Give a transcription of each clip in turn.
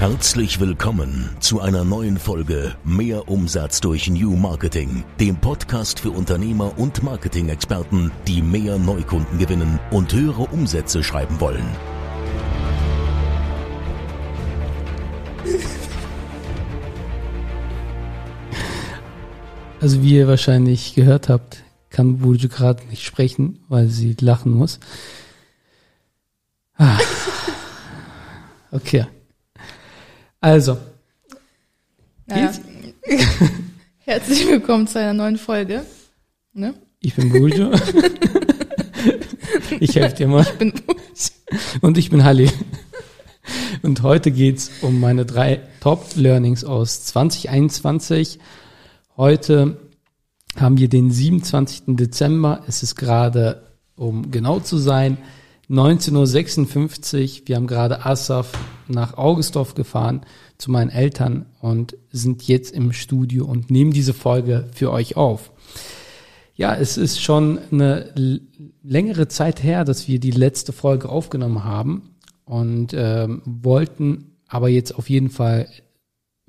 Herzlich willkommen zu einer neuen Folge Mehr Umsatz durch New Marketing, dem Podcast für Unternehmer und Marketing-Experten, die mehr Neukunden gewinnen und höhere Umsätze schreiben wollen. Also wie ihr wahrscheinlich gehört habt, kann Burju gerade nicht sprechen, weil sie lachen muss. Ah. Okay. Also. Naja. Herzlich willkommen zu einer neuen Folge. Ne? Ich bin Burju. ich helfe dir mal. Ich bin Burju. Und ich bin Halli. Und heute geht's um meine drei Top-Learnings aus 2021. Heute haben wir den 27. Dezember. Es ist gerade, um genau zu sein, 19.56 Uhr. Wir haben gerade Asaf nach Augustorf gefahren zu meinen Eltern und sind jetzt im Studio und nehmen diese Folge für euch auf. Ja, es ist schon eine längere Zeit her, dass wir die letzte Folge aufgenommen haben und ähm, wollten aber jetzt auf jeden Fall,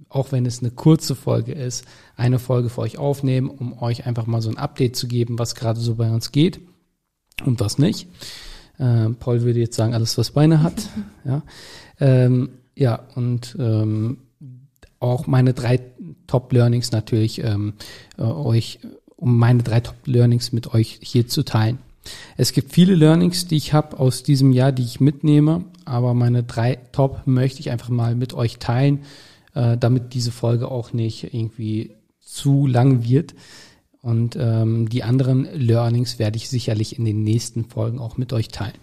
auch wenn es eine kurze Folge ist, eine Folge für euch aufnehmen, um euch einfach mal so ein Update zu geben, was gerade so bei uns geht und was nicht. Äh, Paul würde jetzt sagen, alles was Beine hat. ja, ähm, ja und ähm, auch meine drei Top-Learnings natürlich ähm, äh, euch, um meine drei Top-Learnings mit euch hier zu teilen. Es gibt viele Learnings, die ich habe aus diesem Jahr, die ich mitnehme, aber meine drei Top möchte ich einfach mal mit euch teilen, äh, damit diese Folge auch nicht irgendwie zu lang wird. Und ähm, die anderen Learnings werde ich sicherlich in den nächsten Folgen auch mit euch teilen.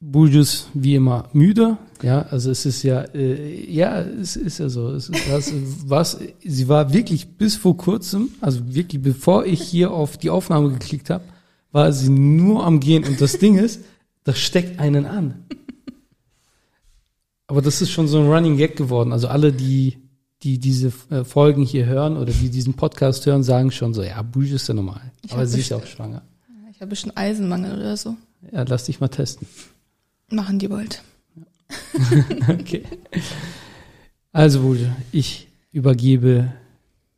Burjus wie immer müde, ja, also es ist ja, äh, ja, es ist ja so, es ist was, was, sie war wirklich bis vor kurzem, also wirklich bevor ich hier auf die Aufnahme geklickt habe, war sie nur am Gehen und das Ding ist, das steckt einen an. Aber das ist schon so ein Running Gag geworden, also alle, die die diese äh, Folgen hier hören oder die diesen Podcast hören, sagen schon so, ja, Bouge ist ja normal. Ich Aber sie ist auch schwanger. Ich habe schon Eisenmangel oder so. Ja, lass dich mal testen. Machen die bald. Okay. Also, Bouge, ich übergebe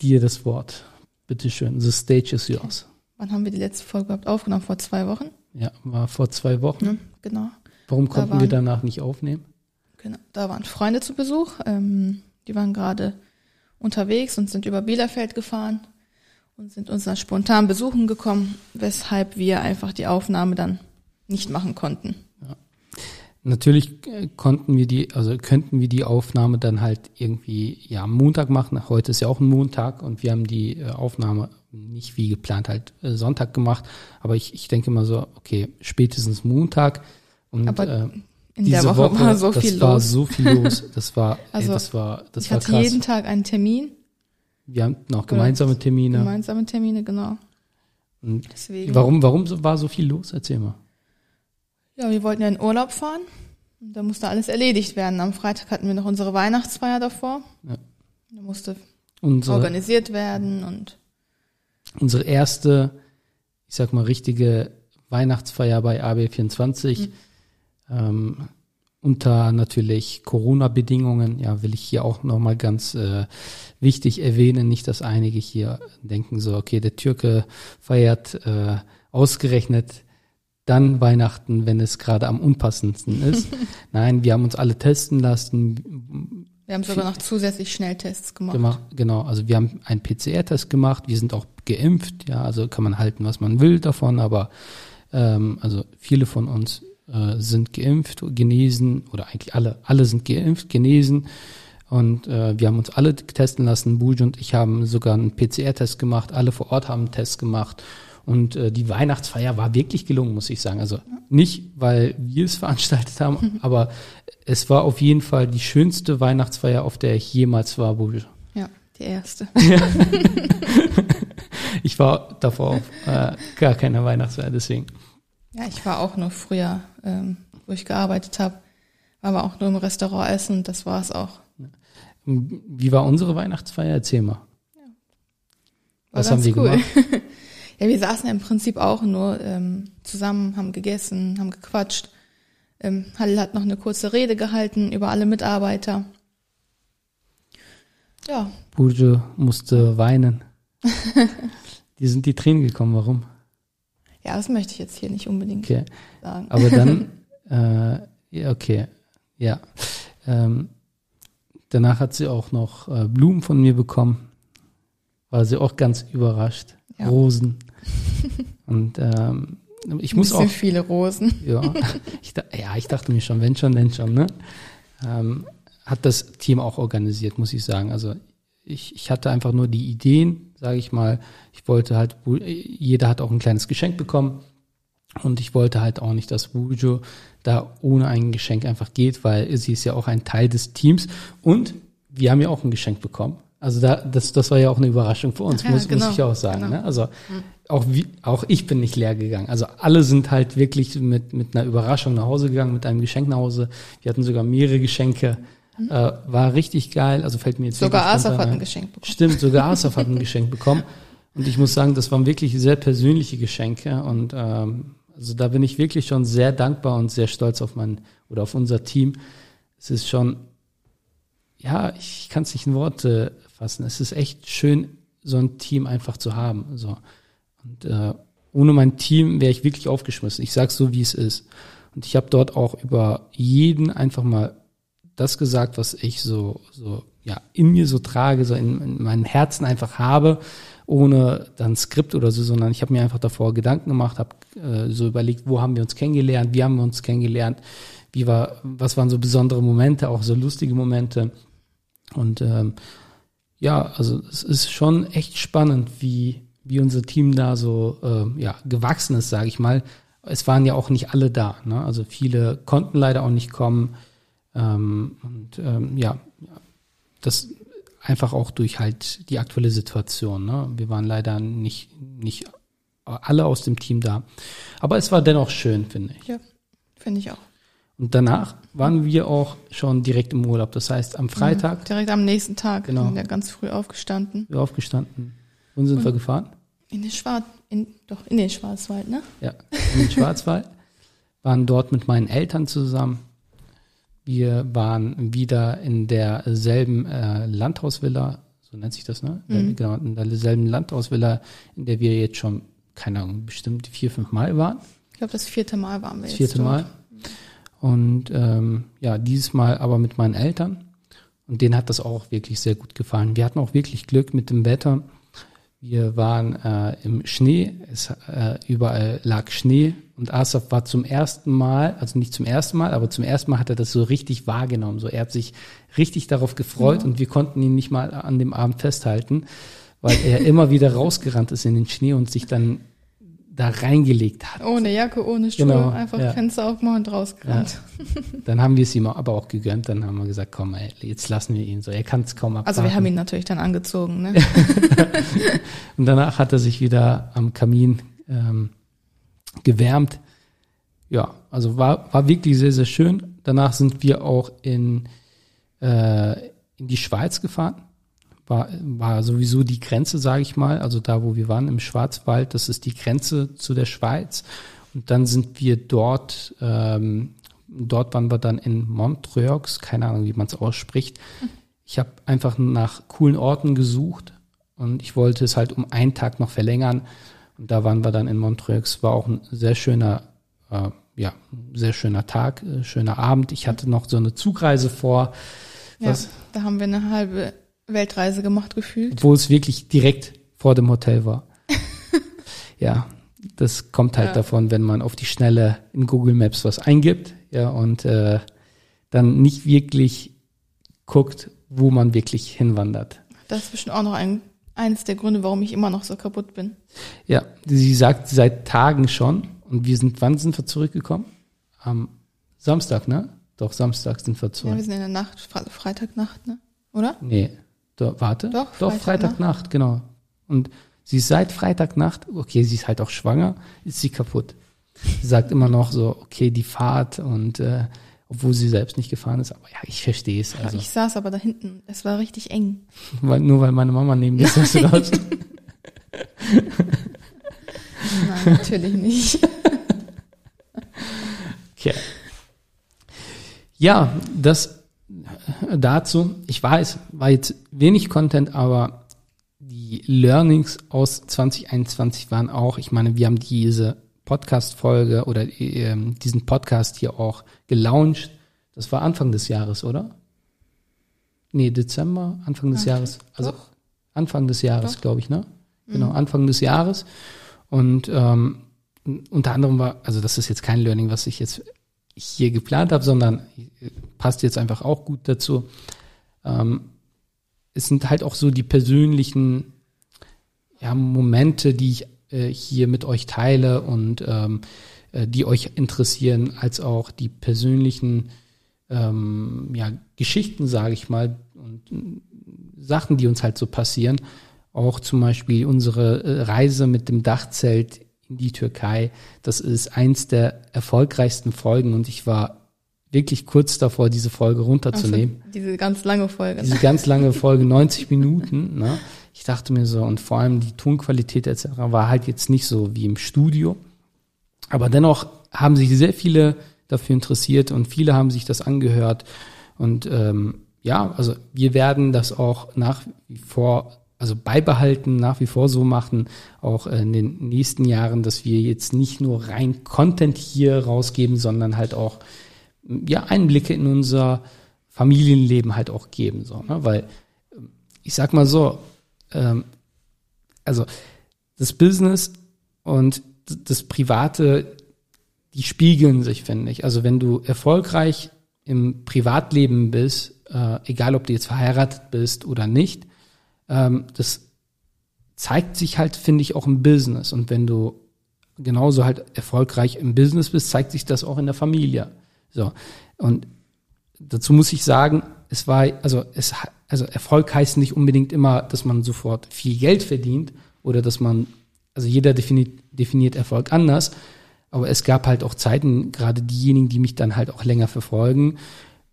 dir das Wort. Bitte schön. The stage is yours. Wann haben wir die letzte Folge überhaupt aufgenommen? Vor zwei Wochen? Ja, war vor zwei Wochen. Ne? Genau. Warum Da konnten wir waren- danach nicht aufnehmen? genau. Da waren Freunde zu Besuch. Ähm, die waren gerade unterwegs und sind über Bielefeld gefahren und sind uns dann spontan besuchen gekommen, weshalb wir einfach die Aufnahme dann nicht machen konnten. Natürlich äh, konnten wir die, also könnten wir die Aufnahme dann halt irgendwie ja am Montag machen. Heute ist ja auch ein Montag und wir haben die äh, Aufnahme nicht wie geplant halt äh, Sonntag gemacht. Aber ich, ich denke mal so, okay, spätestens Montag. Und Aber äh, In der Woche, war so das viel war los. so viel los. Das war, Also, ey, das war, das ich war hatte krass. jeden Tag einen Termin, wir haben noch gemeinsame Termine. gemeinsame Termine, genau. Und Deswegen. warum, warum war so viel los? Erzähl mal. Ja, wir wollten ja in Urlaub fahren. Und da musste alles erledigt werden. Am Freitag hatten wir noch unsere Weihnachtsfeier davor. Ja. Da musste Unsere, organisiert werden und unsere erste, ich sag mal, richtige Weihnachtsfeier bei AB24. Ähm, unter natürlich Corona-Bedingungen, ja, will ich hier auch nochmal ganz äh, wichtig erwähnen, nicht, dass einige hier denken so, okay, der Türke feiert äh, ausgerechnet dann Weihnachten, wenn es gerade am unpassendsten ist. Nein, wir haben uns alle testen lassen, wir haben sogar noch zusätzlich Schnelltests gemacht. gemacht. Genau, also wir haben einen PCR-Test gemacht, wir sind auch geimpft, ja, also kann man halten, was man will davon, aber ähm, also viele von uns äh, sind geimpft, genesen oder eigentlich alle, alle sind geimpft, genesen und äh, wir haben uns alle testen lassen. Buj und ich haben sogar einen PCR-Test gemacht, alle vor Ort haben einen Test gemacht und äh, die Weihnachtsfeier war wirklich gelungen, muss ich sagen. Also nicht, weil wir es veranstaltet haben, aber es war auf jeden Fall die schönste Weihnachtsfeier, auf der ich jemals war, Buj. Ja, die erste. Ich war davor auf äh, gar keine Weihnachtsfeier, deswegen. Ja, ich war auch nur früher, ähm, wo ich gearbeitet habe, war aber auch nur im Restaurant essen und das war es auch. Wie war unsere Weihnachtsfeier? Erzähl mal. War Was haben wir gemacht? ja, wir saßen ja im Prinzip auch nur ähm, zusammen, haben gegessen, haben gequatscht. Ähm, Halil hat noch eine kurze Rede gehalten über alle Mitarbeiter. Ja, Bujo musste weinen. die sind die Tränen gekommen, warum? Ja, das möchte ich jetzt hier nicht unbedingt Okay. sagen. Aber dann, äh, ja, okay, ja. Ähm, danach hat sie auch noch äh, Blumen von mir bekommen. War sie auch ganz überrascht. Ja. Rosen. Und ähm, ich muss auch, viele Rosen. ja, ich, ja, ich dachte mir schon, wenn schon, denn schon, ne? Ähm, hat das Team auch organisiert, muss ich sagen. Also ich, ich hatte einfach nur die Ideen, sage ich mal. Ich wollte halt, jeder hat auch ein kleines Geschenk bekommen. Und ich wollte halt auch nicht, dass Bujo da ohne ein Geschenk einfach geht, weil sie ist ja auch ein Teil des Teams. Und wir haben ja auch ein Geschenk bekommen. Also da, das, das war ja auch eine Überraschung für uns, ja, muss, genau, muss ich auch sagen. genau. Ne? Also auch, wie, auch ich bin nicht leer gegangen. Also alle sind halt wirklich mit, mit einer Überraschung nach Hause gegangen, mit einem Geschenk nach Hause. Wir hatten sogar mehrere Geschenke. Äh, war richtig geil. Also fällt mir jetzt Mhm. Sogar Asaf hat ein ein. Geschenk bekommen. Stimmt, sogar Asaf hat ein Geschenk bekommen. Und ich muss sagen, das waren wirklich sehr persönliche Geschenke. Und ähm, also da bin ich wirklich schon sehr dankbar und sehr stolz auf mein oder auf unser Team. Es ist schon, ja, ich kann es nicht in Worte fassen. Es ist echt schön, so ein Team einfach zu haben. So. Und äh, ohne mein Team wäre ich wirklich aufgeschmissen. Ich sag's so, wie es ist. Und ich habe dort auch über jeden einfach mal das gesagt, was ich so, so ja, in mir so trage, so in, in meinem Herzen einfach habe, ohne dann Skript oder so, sondern ich habe mir einfach davor Gedanken gemacht, habe äh, so überlegt, wo haben wir uns kennengelernt, wie haben wir uns kennengelernt, wie war, was waren so besondere Momente, auch so lustige Momente. Und ähm, ja, also es ist schon echt spannend, wie, wie unser Team da so ähm, ja, gewachsen ist, sage ich mal. Es waren ja auch nicht alle da. Ne? Also viele konnten leider auch nicht kommen. Ähm, und ähm, ja, das einfach auch durch halt die aktuelle Situation. Ne? Wir waren leider nicht, nicht alle aus dem Team da. Aber es war dennoch schön, finde ich. Ja, finde ich auch. Und danach waren wir auch schon direkt im Urlaub. Das heißt, am Freitag Direkt am nächsten Tag Genau. sind wir ganz früh aufgestanden. wir aufgestanden. Wohin sind wir gefahren? In den Schwarz, in, doch, in den Schwarzwald, ne? Ja, in den Schwarzwald. Waren dort mit meinen Eltern zusammen. Wir waren wieder in derselben äh, Landhausvilla, so nennt sich das, ne? Genau, in derselben Landhausvilla, in der wir jetzt schon, keine Ahnung, bestimmt vier, fünf Mal waren. Ich glaube, das vierte Mal waren wir Das jetzt vierte dort. Mal. Und ähm, ja, dieses Mal aber mit meinen Eltern. Und denen hat das auch wirklich sehr gut gefallen. Wir hatten auch wirklich Glück mit dem Wetter. Wir waren äh, im Schnee, es, äh, überall lag Schnee und Asaf war zum ersten Mal, also nicht zum ersten Mal, aber zum ersten Mal hat er das so richtig wahrgenommen. So, er hat sich richtig darauf gefreut und wir konnten ihn nicht mal an dem Abend festhalten, weil er immer wieder rausgerannt ist in den Schnee und sich dann da reingelegt hat. Ohne Jacke, ohne Schuhe, Genau, einfach ja. Fenster aufmachen und rausgerannt. Dann haben wir es ihm aber auch gegönnt. Dann haben wir gesagt, komm, ey, jetzt lassen wir ihn so. Er kann es kaum abwarten. Also wir haben ihn natürlich dann angezogen, ne? Und danach hat er sich wieder am Kamin ähm, gewärmt. Ja, also war, war wirklich sehr, sehr schön. Danach sind wir auch in, äh, in die Schweiz gefahren. War, war sowieso die Grenze, sage ich mal. Also da, wo wir waren im Schwarzwald, das ist die Grenze zu der Schweiz. Und dann sind wir dort, ähm, dort waren wir dann in Montreux, keine Ahnung, wie man es ausspricht. Ich habe einfach nach coolen Orten gesucht und ich wollte es halt um einen Tag noch verlängern. Und da waren wir dann in Montreux. War auch ein sehr schöner, äh, ja, sehr schöner Tag, äh, schöner Abend. Ich hatte noch so eine Zugreise vor, Ja, was, da haben wir eine halbe Weltreise gemacht gefühlt. obwohl es wirklich direkt vor dem Hotel war. ja, das kommt halt Ja. davon, wenn man auf die Schnelle in Google Maps was eingibt, ja, und äh, dann nicht wirklich guckt, wo man wirklich hinwandert. Das ist bestimmt auch noch ein, eines der Gründe, warum ich immer noch so kaputt bin. Ja, sie sagt seit Tagen schon. Und wir sind, wann sind wir zurückgekommen? Am Samstag, ne? Doch, Samstag sind wir Ja, zurück. wir sind in der Nacht, Fre Freitagnacht, ne? Oder? nee, do, warte. Doch, Doch, Freitagnacht. Freitagnacht, genau. Und sie ist seit Freitagnacht, okay, sie ist halt auch schwanger, ist sie kaputt. Sie sagt immer noch so, okay, die Fahrt und äh, obwohl sie selbst nicht gefahren ist, aber ja, ich verstehe es. Also, Ich saß aber da hinten. Es war richtig eng. weil, nur weil meine Mama neben mir saß. Nein, natürlich nicht. Okay. Ja, das äh, dazu. Ich weiß, war jetzt wenig Content, aber die Learnings aus 2021 waren auch, ich meine, wir haben diese Podcast-Folge oder äh, diesen Podcast hier auch gelauncht. Das war Anfang des Jahres, oder? Nee, Dezember, Anfang des Ach, Jahres. Also doch. Anfang des Jahres, glaube ich, ne? Genau, Mhm. Anfang des Jahres. Und ähm, unter anderem war, also das ist jetzt kein Learning, was ich jetzt hier geplant habe, sondern äh, passt jetzt einfach auch gut dazu. Ähm, es sind halt auch so die persönlichen ja, Momente, die ich äh, hier mit euch teile und ähm, äh, die euch interessieren, als auch die persönlichen ähm, ja, Geschichten, sage ich mal, und äh, Sachen, die uns halt so passieren. Auch zum Beispiel unsere Reise mit dem Dachzelt in die Türkei. Das ist eins der erfolgreichsten Folgen und ich war wirklich kurz davor, diese Folge runterzunehmen Also, diese ganz lange Folge. diese ganz lange Folge, 90 Minuten. Ne? Ich dachte mir so, und vor allem die Tonqualität etc. war halt jetzt nicht so wie im Studio. Aber dennoch haben sich sehr viele dafür interessiert und viele haben sich das angehört. Und ähm, ja, also wir werden das auch nach wie vor, also beibehalten, nach wie vor so machen, auch in den nächsten Jahren, dass wir jetzt nicht nur rein Content hier rausgeben, sondern halt auch ja, Einblicke in unser Familienleben halt auch geben, so, ne? weil ich sag mal so, ähm, also das Business und das Private, die spiegeln sich, finde ich. Also wenn du erfolgreich im Privatleben bist, äh, egal ob du jetzt verheiratet bist oder nicht, ähm, das zeigt sich halt, finde ich, auch im Business. Und wenn du genauso halt erfolgreich im Business bist, zeigt sich das auch in der Familie. So. Und dazu muss ich sagen, es war, also es, also Erfolg heißt nicht unbedingt immer, dass man sofort viel Geld verdient oder dass man, also jeder definiert, definiert Erfolg anders. Aber es gab halt auch Zeiten, gerade diejenigen, die mich dann halt auch länger verfolgen,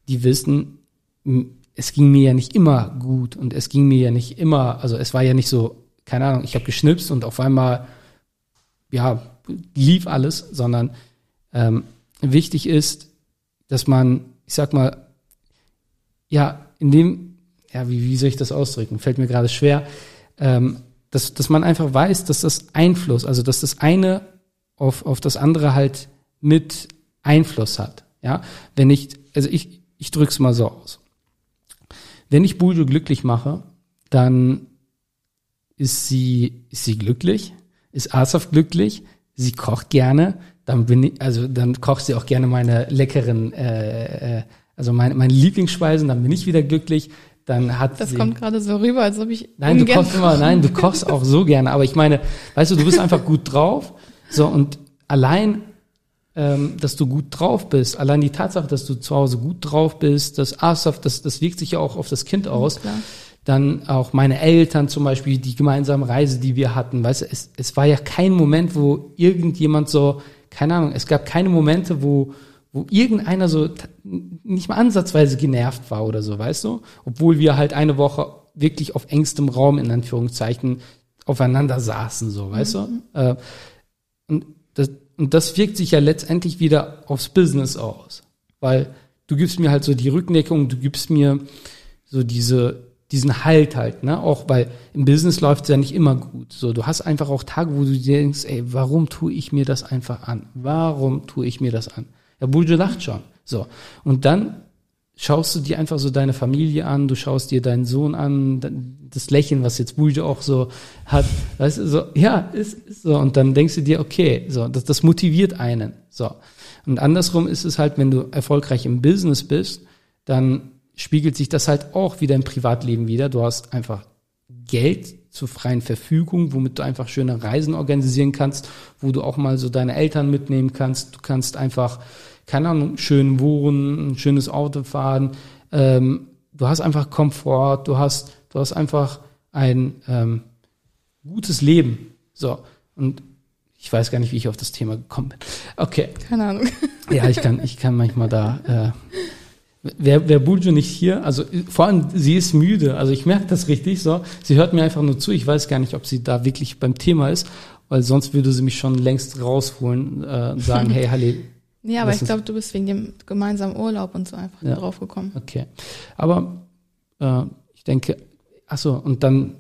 die wissen, es ging mir ja nicht immer gut und es ging mir ja nicht immer, also es war ja nicht so, keine Ahnung, ich habe geschnipst und auf einmal, ja, lief alles, sondern ähm, wichtig ist, dass man, ich sag mal, ja, in dem, ja, wie, wie soll ich das ausdrücken? Fällt mir gerade schwer, ähm, dass, dass man einfach weiß, dass das Einfluss, also dass das eine auf, auf das andere halt mit Einfluss hat. Ja, wenn ich, also ich, ich drück's mal so aus. Wenn ich Buljo glücklich mache, dann ist sie, ist sie glücklich, ist Asaf glücklich, sie kocht gerne, dann bin ich, also dann kocht sie auch gerne meine leckeren, äh, äh, also meine, meine Lieblingsspeisen, dann bin ich wieder glücklich. Dann hat Das sie, kommt gerade so rüber, als ob ich Nein, du kochst immer, nein, du kochst auch so gerne. Aber ich meine, weißt du, du bist einfach gut drauf. So, und allein, ähm, dass du gut drauf bist, allein die Tatsache, dass du zu Hause gut drauf bist, das Asaf, das, das wirkt sich ja auch auf das Kind aus. Klar. Dann auch meine Eltern zum Beispiel, die gemeinsame Reise, die wir hatten. Weißt du, es, es war ja kein Moment, wo irgendjemand so, keine Ahnung, es gab keine Momente, wo, wo irgendeiner so nicht mal ansatzweise genervt war oder so, weißt du? Obwohl wir halt eine Woche wirklich auf engstem Raum, in Anführungszeichen, aufeinander saßen, so, weißt du? Äh, und, das, und das wirkt sich ja letztendlich wieder aufs Business aus. Weil du gibst mir halt so die Rückendeckung, du gibst mir so diese, diesen Halt halt, ne? Auch weil im Business läuft es ja nicht immer gut. So, du hast einfach auch Tage, wo du denkst, ey, warum tue ich mir das einfach an? Warum tue ich mir das an? Ja, Buljo lacht schon. So. Und dann schaust du dir einfach so deine Familie an, du schaust dir deinen Sohn an, das Lächeln, was jetzt Buljo auch so hat, weißt du, so, ja, ist, ist so. Und dann denkst du dir, okay, so, das, das motiviert einen. So. Und andersrum ist es halt, wenn du erfolgreich im Business bist, dann spiegelt sich das halt auch wieder im Privatleben wieder. Du hast einfach Geld zur freien Verfügung, womit du einfach schöne Reisen organisieren kannst, wo du auch mal so deine Eltern mitnehmen kannst. Du kannst einfach, keine Ahnung, schön wohnen, ein schönes Auto fahren. Ähm, du hast einfach Komfort, du hast, du hast einfach ein ähm, gutes Leben. So. Und ich weiß gar nicht, wie ich auf das Thema gekommen bin. Okay. Keine Ahnung. Ja, ich kann, ich kann manchmal da. Äh, Wer, wer Buljo nicht hier, also vor allem sie ist müde, also ich merke das richtig so. Sie hört mir einfach nur zu. Ich weiß gar nicht, ob sie da wirklich beim Thema ist, weil sonst würde sie mich schon längst rausholen äh, und sagen, hey Halle, Ja, aber ich glaube, du bist wegen dem gemeinsamen Urlaub und so einfach Ja. drauf gekommen. Okay. Aber äh, ich denke, ach so, und dann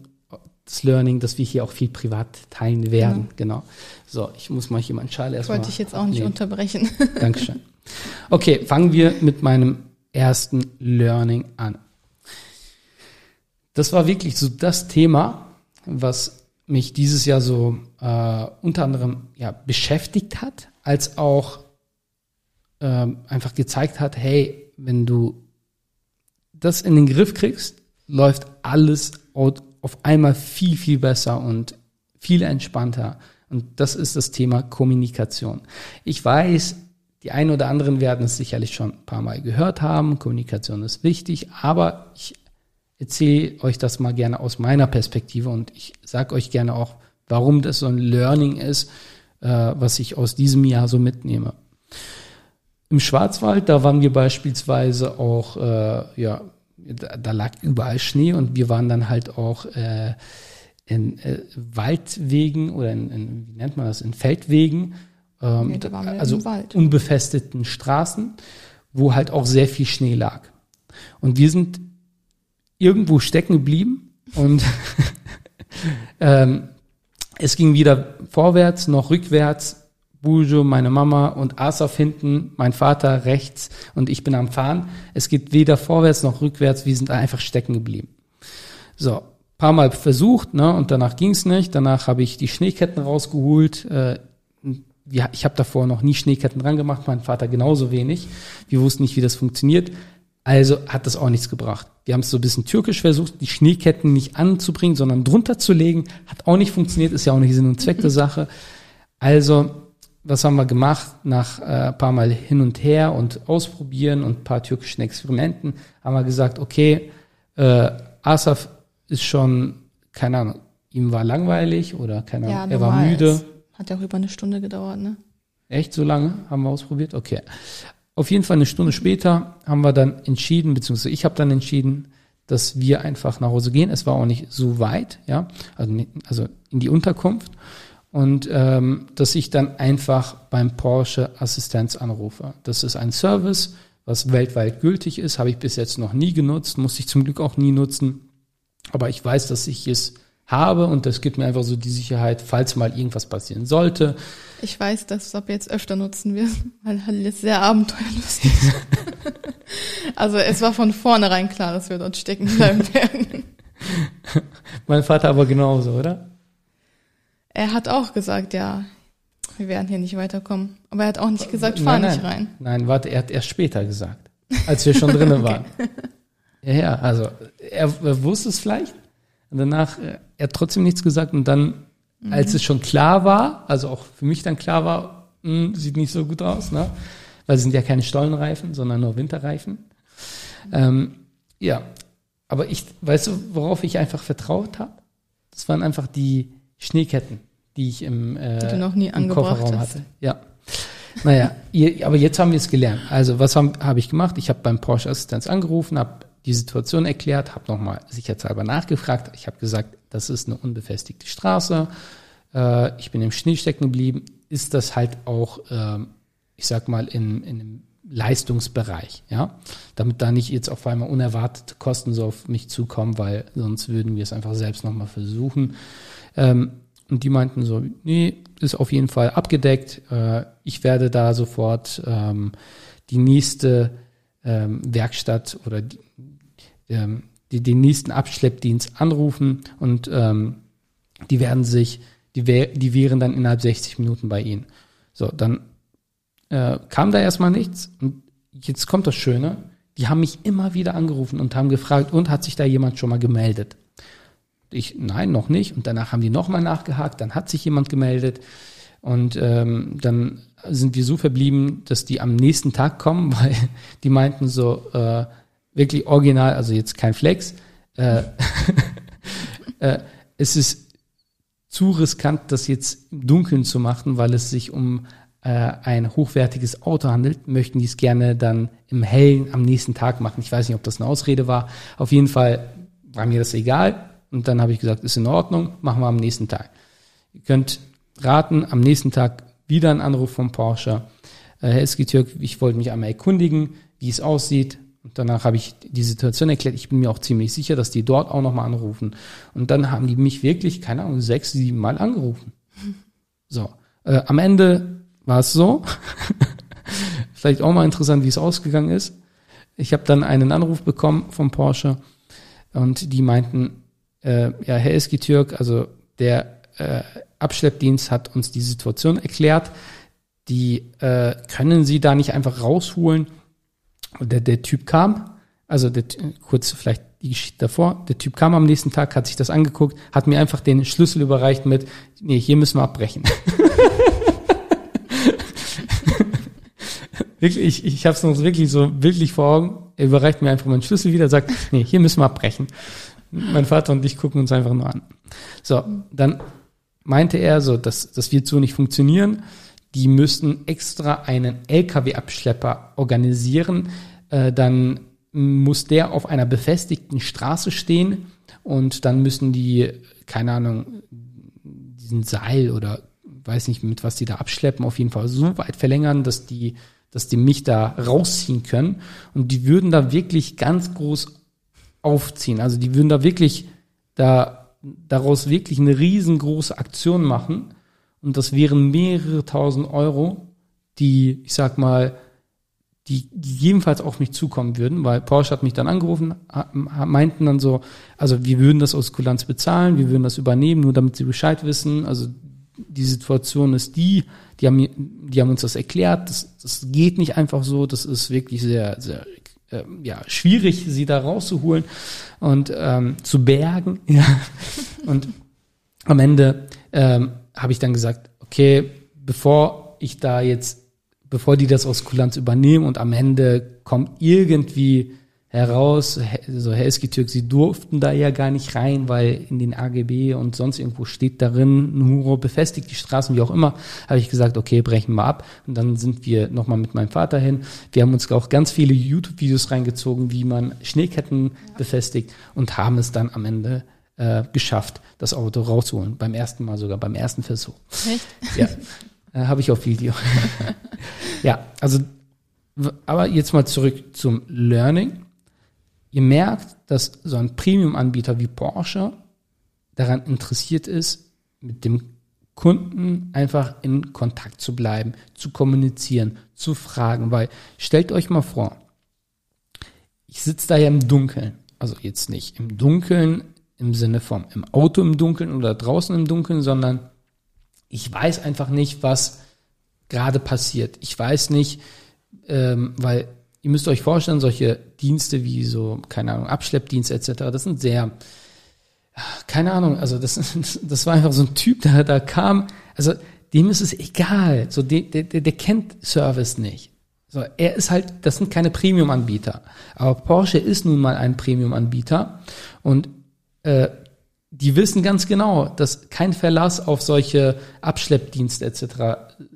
das Learning, dass wir hier auch viel privat teilen werden. Genau. So, ich muss mal hier meinen Schal Ich erstmal. wollte dich jetzt auch nicht abnehmen. unterbrechen. Dankeschön. Okay, fangen wir mit meinem ersten Learning an. Das war wirklich so das Thema, was mich dieses Jahr so äh, unter anderem ja, beschäftigt hat, als auch ähm, einfach gezeigt hat, hey, wenn du das in den Griff kriegst, läuft alles au- auf einmal viel, viel besser und viel entspannter. Und das ist das Thema Kommunikation. Ich weiß, die einen oder anderen werden es sicherlich schon ein paar Mal gehört haben. Kommunikation ist wichtig, aber ich erzähle euch das mal gerne aus meiner Perspektive und ich sage euch gerne auch, warum das so ein Learning ist, äh, was ich aus diesem Jahr so mitnehme. Im Schwarzwald, da waren wir beispielsweise auch, äh, ja, da, da lag überall Schnee und wir waren dann halt auch äh, in äh, Waldwegen oder in, in, wie nennt man das, in Feldwegen, ähm, wir also unbefesteten Straßen, wo halt auch sehr viel Schnee lag. Und wir sind irgendwo stecken geblieben und ähm, es ging weder vorwärts noch rückwärts. Bujo, meine Mama und Asaf hinten, mein Vater rechts und ich bin am Fahren. Es geht weder vorwärts noch rückwärts, wir sind einfach stecken geblieben. So, paar Mal versucht, ne, und danach ging's nicht. Danach habe ich die Schneeketten rausgeholt. Äh, wir, ich habe davor noch nie Schneeketten dran gemacht, mein Vater genauso wenig. Wir wussten nicht, wie das funktioniert. Also hat das auch nichts gebracht. Wir haben es so ein bisschen türkisch versucht, die Schneeketten nicht anzubringen, sondern drunter zu legen. Hat auch nicht funktioniert, ist ja auch nicht Sinn und Zweck der Sache. Also, was haben wir gemacht? Nach äh, paar Mal hin und her und ausprobieren und ein paar türkischen Experimenten haben wir gesagt, okay, äh, Asaf ist schon, keine Ahnung, ihm war langweilig oder keine Ahnung, Ja, er war müde. Hat ja auch über eine Stunde gedauert, ne? Echt so lange haben wir ausprobiert? Okay. Auf jeden Fall eine Stunde später haben wir dann entschieden, beziehungsweise ich habe dann entschieden, dass wir einfach nach Hause gehen. Es war auch nicht so weit, ja, also, also in die Unterkunft. Und ähm, dass ich dann einfach beim Porsche Assistenz anrufe. Das ist ein Service, was weltweit gültig ist, habe ich bis jetzt noch nie genutzt, muss ich zum Glück auch nie nutzen. Aber ich weiß, dass ich es habe und das gibt mir einfach so die Sicherheit, falls mal irgendwas passieren sollte, Ich weiß, dass es ab jetzt öfter nutzen wirst, weil Halil ist sehr abenteuerlustig. also es war von vornherein klar, dass wir dort stecken bleiben werden. Mein Vater aber genauso, oder? Er hat auch gesagt, ja, wir werden hier nicht weiterkommen. Aber er hat auch nicht gesagt, fahr nein, nicht nein. rein. Nein, warte, er hat erst später gesagt, als wir schon drinnen waren. Ja, ja, also er, er wusste es vielleicht und danach, äh, er hat trotzdem nichts gesagt und dann, als es schon klar war, also auch für mich dann klar war, mh, sieht nicht so gut aus, ne? Weil es sind ja keine Stollenreifen, sondern nur Winterreifen. Ähm, ja, aber ich, weißt du, worauf ich einfach vertraut habe? Das waren einfach die Schneeketten, die ich im, äh, Die du noch nie im Kofferraum hast. hatte. Ja. Naja, ihr, aber jetzt haben wir es gelernt. Also was habe hab ich gemacht? Ich habe beim Porsche Assistenz angerufen, habe die Situation erklärt, habe nochmal sicherheitshalber nachgefragt. Ich habe gesagt, das ist eine unbefestigte Straße. Äh, ich bin im Schnee stecken geblieben. Ist das halt auch, ähm, ich sag mal, in, in einem Leistungsbereich, ja, damit da nicht jetzt auf einmal unerwartete Kosten so auf mich zukommen, weil sonst würden wir es einfach selbst nochmal versuchen. Ähm, und die meinten so, nee, ist auf jeden Fall abgedeckt. Äh, ich werde da sofort ähm, die nächste ähm, Werkstatt oder die, ähm, die, den nächsten Abschleppdienst anrufen und ähm, die werden sich, die, wär, die wären dann innerhalb 60 Minuten bei Ihnen. So, dann äh, kam da erstmal nichts und jetzt kommt das Schöne. Die haben mich immer wieder angerufen und haben gefragt, und hat sich da jemand schon mal gemeldet? Ich, nein, noch nicht. Und danach haben die nochmal nachgehakt, dann hat sich jemand gemeldet. Und ähm, dann sind wir so verblieben, dass die am nächsten Tag kommen, weil die meinten so, äh, wirklich original, also jetzt kein Flex, äh, äh, es ist zu riskant, das jetzt im Dunkeln zu machen, weil es sich um ein hochwertiges Auto handelt, möchten die es gerne dann im Hellen am nächsten Tag machen. Ich weiß nicht, ob das eine Ausrede war. Auf jeden Fall war mir das egal. Und dann habe ich gesagt, ist in Ordnung, machen wir am nächsten Tag. Ihr könnt raten, am nächsten Tag wieder ein Anruf vom Porsche. äh, Herr Eskitürk, ich wollte mich einmal erkundigen, wie es aussieht. Und danach habe ich die Situation erklärt. Ich bin mir auch ziemlich sicher, dass die dort auch nochmal anrufen. Und dann haben die mich wirklich, keine Ahnung, sechs, sieben Mal angerufen. So. Äh, am Ende war es so. Vielleicht auch mal interessant, wie es ausgegangen ist. Ich habe dann einen Anruf bekommen vom Porsche und die meinten, äh, ja, Herr Eskitürk, also der äh, Abschleppdienst hat uns die Situation erklärt. Die äh, können Sie da nicht einfach rausholen. Und der, der Typ kam, also der, kurz vielleicht die Geschichte davor, der Typ kam am nächsten Tag, hat sich das angeguckt, hat mir einfach den Schlüssel überreicht mit, nee, hier müssen wir abbrechen. wirklich, ich, ich habe es noch wirklich so wirklich vor Augen. Er überreicht mir einfach meinen Schlüssel wieder, sagt, nee, hier müssen wir abbrechen. Mein Vater und ich gucken uns einfach nur an. So, dann meinte er so, dass das wird so nicht funktionieren. Die müssten extra einen LKW-Abschlepper organisieren. Äh, dann muss der auf einer befestigten Straße stehen und dann müssen die, keine Ahnung, diesen Seil oder weiß nicht, mit was die da abschleppen, auf jeden Fall so weit verlängern, dass die, dass die mich da rausziehen können. Und die würden da wirklich ganz groß aufziehen. Also die würden da wirklich da daraus wirklich eine riesengroße Aktion machen. Und das wären mehrere tausend Euro, die, ich sag mal, die gegebenenfalls auf mich zukommen würden, weil Porsche hat mich dann angerufen, meinten dann so, also wir würden das aus Kulanz bezahlen, wir würden das übernehmen, nur damit sie Bescheid wissen. Also die Situation ist die, die haben, die haben uns das erklärt, das, das geht nicht einfach so, das ist wirklich sehr, sehr äh, ja, schwierig, sie da rauszuholen und ähm, zu bergen. Ja. Und am Ende ähm, habe ich dann gesagt, okay, bevor ich da jetzt, bevor die das aus Kulanz übernehmen und am Ende kommt irgendwie heraus, so Herr Eskitürk, sie durften da ja gar nicht rein, weil in den AGB und sonst irgendwo steht darin, Nuro befestigt die Straßen, wie auch immer, habe ich gesagt, okay, brechen wir ab. Und dann sind wir nochmal mit meinem Vater hin. Wir haben uns auch ganz viele YouTube-Videos reingezogen, wie man Schneeketten ja. befestigt und haben es dann am Ende äh, geschafft, das Auto rauszuholen. Beim ersten Mal sogar, beim ersten Versuch. Echt? Ja, äh, habe ich auf Video. ja, also, aber jetzt mal zurück zum Learning Ihr merkt, dass so ein Premium-Anbieter wie Porsche daran interessiert ist, mit dem Kunden einfach in Kontakt zu bleiben, zu kommunizieren, zu fragen, weil stellt euch mal vor, ich sitze da ja im Dunkeln, also jetzt nicht im Dunkeln im Sinne von im Auto im Dunkeln oder draußen im Dunkeln, sondern ich weiß einfach nicht, was gerade passiert. Ich weiß nicht, ähm, weil ihr müsst euch vorstellen, solche Dienste wie so, keine Ahnung, Abschleppdienst etc., das sind sehr, keine Ahnung, also das, das war einfach so ein Typ, der da kam, also dem ist es egal, so der, der, der kennt Service nicht. So, er ist halt, das sind keine Premium-Anbieter. Aber Porsche ist nun mal ein Premium-Anbieter und äh, die wissen ganz genau, dass kein Verlass auf solche Abschleppdienste etc.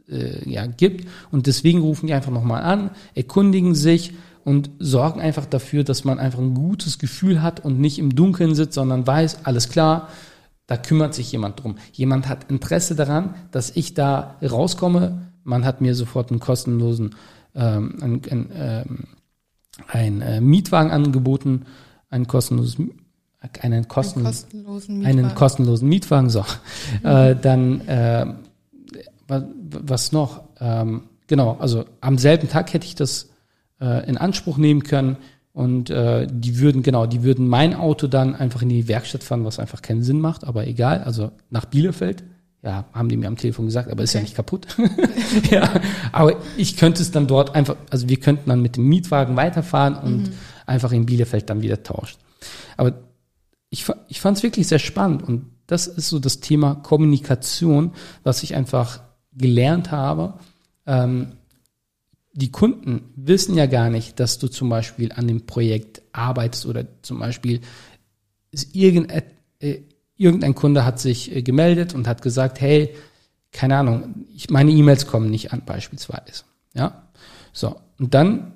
Äh, ja, gibt. Und deswegen rufen die einfach nochmal an, erkundigen sich und sorgen einfach dafür, dass man einfach ein gutes Gefühl hat und nicht im Dunkeln sitzt, sondern weiß, alles klar, da kümmert sich jemand drum. Jemand hat Interesse daran, dass ich da rauskomme. Man hat mir sofort einen kostenlosen ähm, ein, ein, ähm, ein äh, Mietwagen angeboten, ein kostenloses einen, kosten, einen kostenlosen Mietwagen. Einen kostenlosen Mietwagen, so. Mhm. Äh, dann, äh, was, was noch? Ähm, genau, also am selben Tag hätte ich das äh, in Anspruch nehmen können und äh, die würden, genau, die würden mein Auto dann einfach in die Werkstatt fahren, was einfach keinen Sinn macht, aber egal, also nach Bielefeld. Ja, haben die mir am Telefon gesagt, aber ist okay. ja nicht kaputt. ja, aber ich könnte es dann dort einfach, also wir könnten dann mit dem Mietwagen weiterfahren und mhm. einfach in Bielefeld dann wieder tauscht. Aber ich, ich fand es wirklich sehr spannend und das ist so das Thema Kommunikation, was ich einfach gelernt habe. Ähm, die Kunden wissen ja gar nicht, dass du zum Beispiel an dem Projekt arbeitest oder zum Beispiel ist irgendein, äh, irgendein Kunde hat sich äh, gemeldet und hat gesagt, hey, keine Ahnung, ich, meine E-Mails kommen nicht an beispielsweise. Ja, so und dann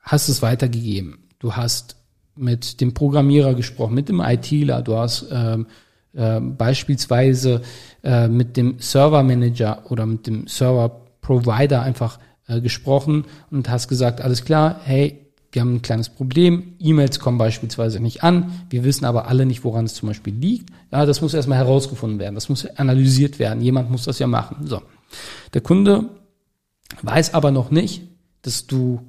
hast du es weitergegeben. Du hast mit dem Programmierer gesprochen, mit dem ITler, du hast ähm, äh, beispielsweise äh, mit dem Server Manager oder mit dem Server Provider einfach äh, gesprochen und hast gesagt, alles klar, hey, wir haben ein kleines Problem, E-Mails kommen beispielsweise nicht an, wir wissen aber alle nicht, woran es zum Beispiel liegt. Ja, das muss erstmal herausgefunden werden, das muss analysiert werden, jemand muss das ja machen. So. Der Kunde weiß aber noch nicht, dass du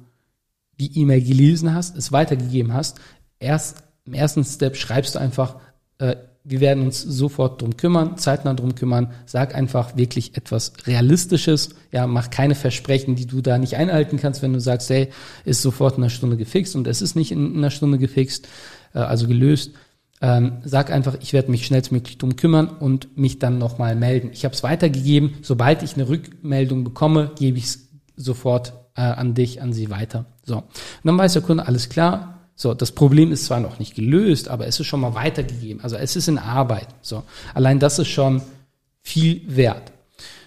die E-Mail gelesen hast, es weitergegeben hast. Erst im ersten Step schreibst du einfach, äh, wir werden uns sofort drum kümmern, zeitnah drum kümmern. Sag einfach wirklich etwas Realistisches. Ja, mach keine Versprechen, die du da nicht einhalten kannst, wenn du sagst, hey, ist sofort in einer Stunde gefixt und es ist nicht in einer Stunde gefixt, äh, also gelöst. Ähm, sag einfach, ich werde mich schnellstmöglich drum kümmern und mich dann nochmal melden. Ich habe es weitergegeben. Sobald ich eine Rückmeldung bekomme, gebe ich es sofort äh, an dich, an sie weiter. So. Und dann weiß der Kunde, alles klar, so, das Problem ist zwar noch nicht gelöst, aber es ist schon mal weitergegeben. Also es ist in Arbeit. So, allein das ist schon viel wert.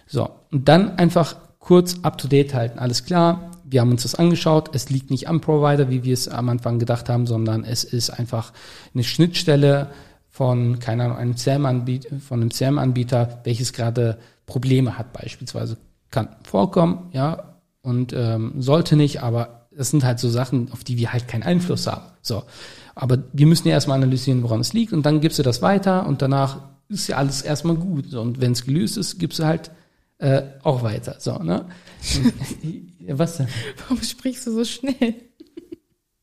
So, und dann einfach kurz up to date halten. Alles klar, wir haben uns das angeschaut. Es liegt nicht am Provider, wie wir es am Anfang gedacht haben, sondern es ist einfach eine Schnittstelle von, keine Ahnung, einem CRM-Anbieter, von einem CRM-Anbieter, welches gerade Probleme hat beispielsweise. Kann vorkommen, ja, und ähm, sollte nicht, aber das sind halt so Sachen, auf die wir halt keinen Einfluss haben. So. Aber wir müssen ja erstmal analysieren, woran es liegt und dann gibst du das weiter und danach ist ja alles erstmal gut. So, und wenn es gelöst ist, gibst du halt äh, auch weiter. So, ne? Was denn? Warum sprichst du so schnell?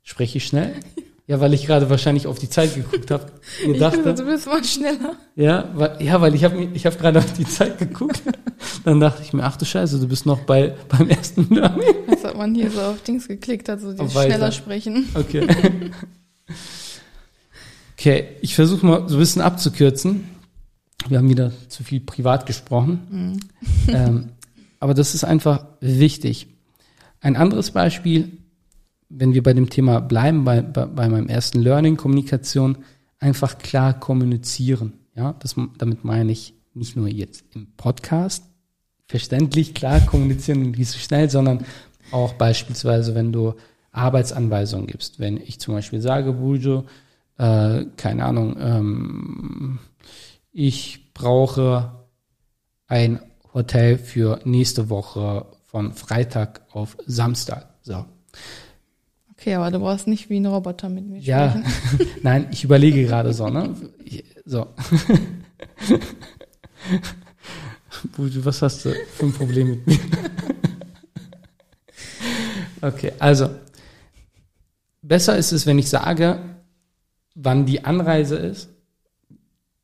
Spreche ich schnell? Ja, weil ich gerade wahrscheinlich auf die Zeit geguckt habe. Ich dachte, du bist mal schneller. Ja, weil, ja, weil ich habe ich hab gerade auf die Zeit geguckt. Dann dachte ich mir, ach du Scheiße, du bist noch bei beim ersten Learning. Als ob man hier so auf Dings geklickt hat, so die schneller sprechen. Okay. Okay, ich versuche mal so ein bisschen abzukürzen. Wir haben wieder zu viel privat gesprochen. Mhm. Ähm, aber das ist einfach wichtig. Ein anderes Beispiel, wenn wir bei dem Thema bleiben, bei, bei, bei meinem ersten Learning, Kommunikation, einfach klar kommunizieren. Ja, das, damit meine ich nicht nur jetzt im Podcast, verständlich, klar kommunizieren und nicht so schnell, sondern auch beispielsweise, wenn du Arbeitsanweisungen gibst. Wenn ich zum Beispiel sage, Bujo, äh, keine Ahnung, ähm, ich brauche ein Hotel für nächste Woche von Freitag auf Samstag. So. Okay, aber du brauchst nicht wie ein Roboter mit mir sprechen. Ja, nein, ich überlege gerade so, ne? So. Was hast du für ein Problem mit mir? Okay, also besser ist es, wenn ich sage, wann die Anreise ist,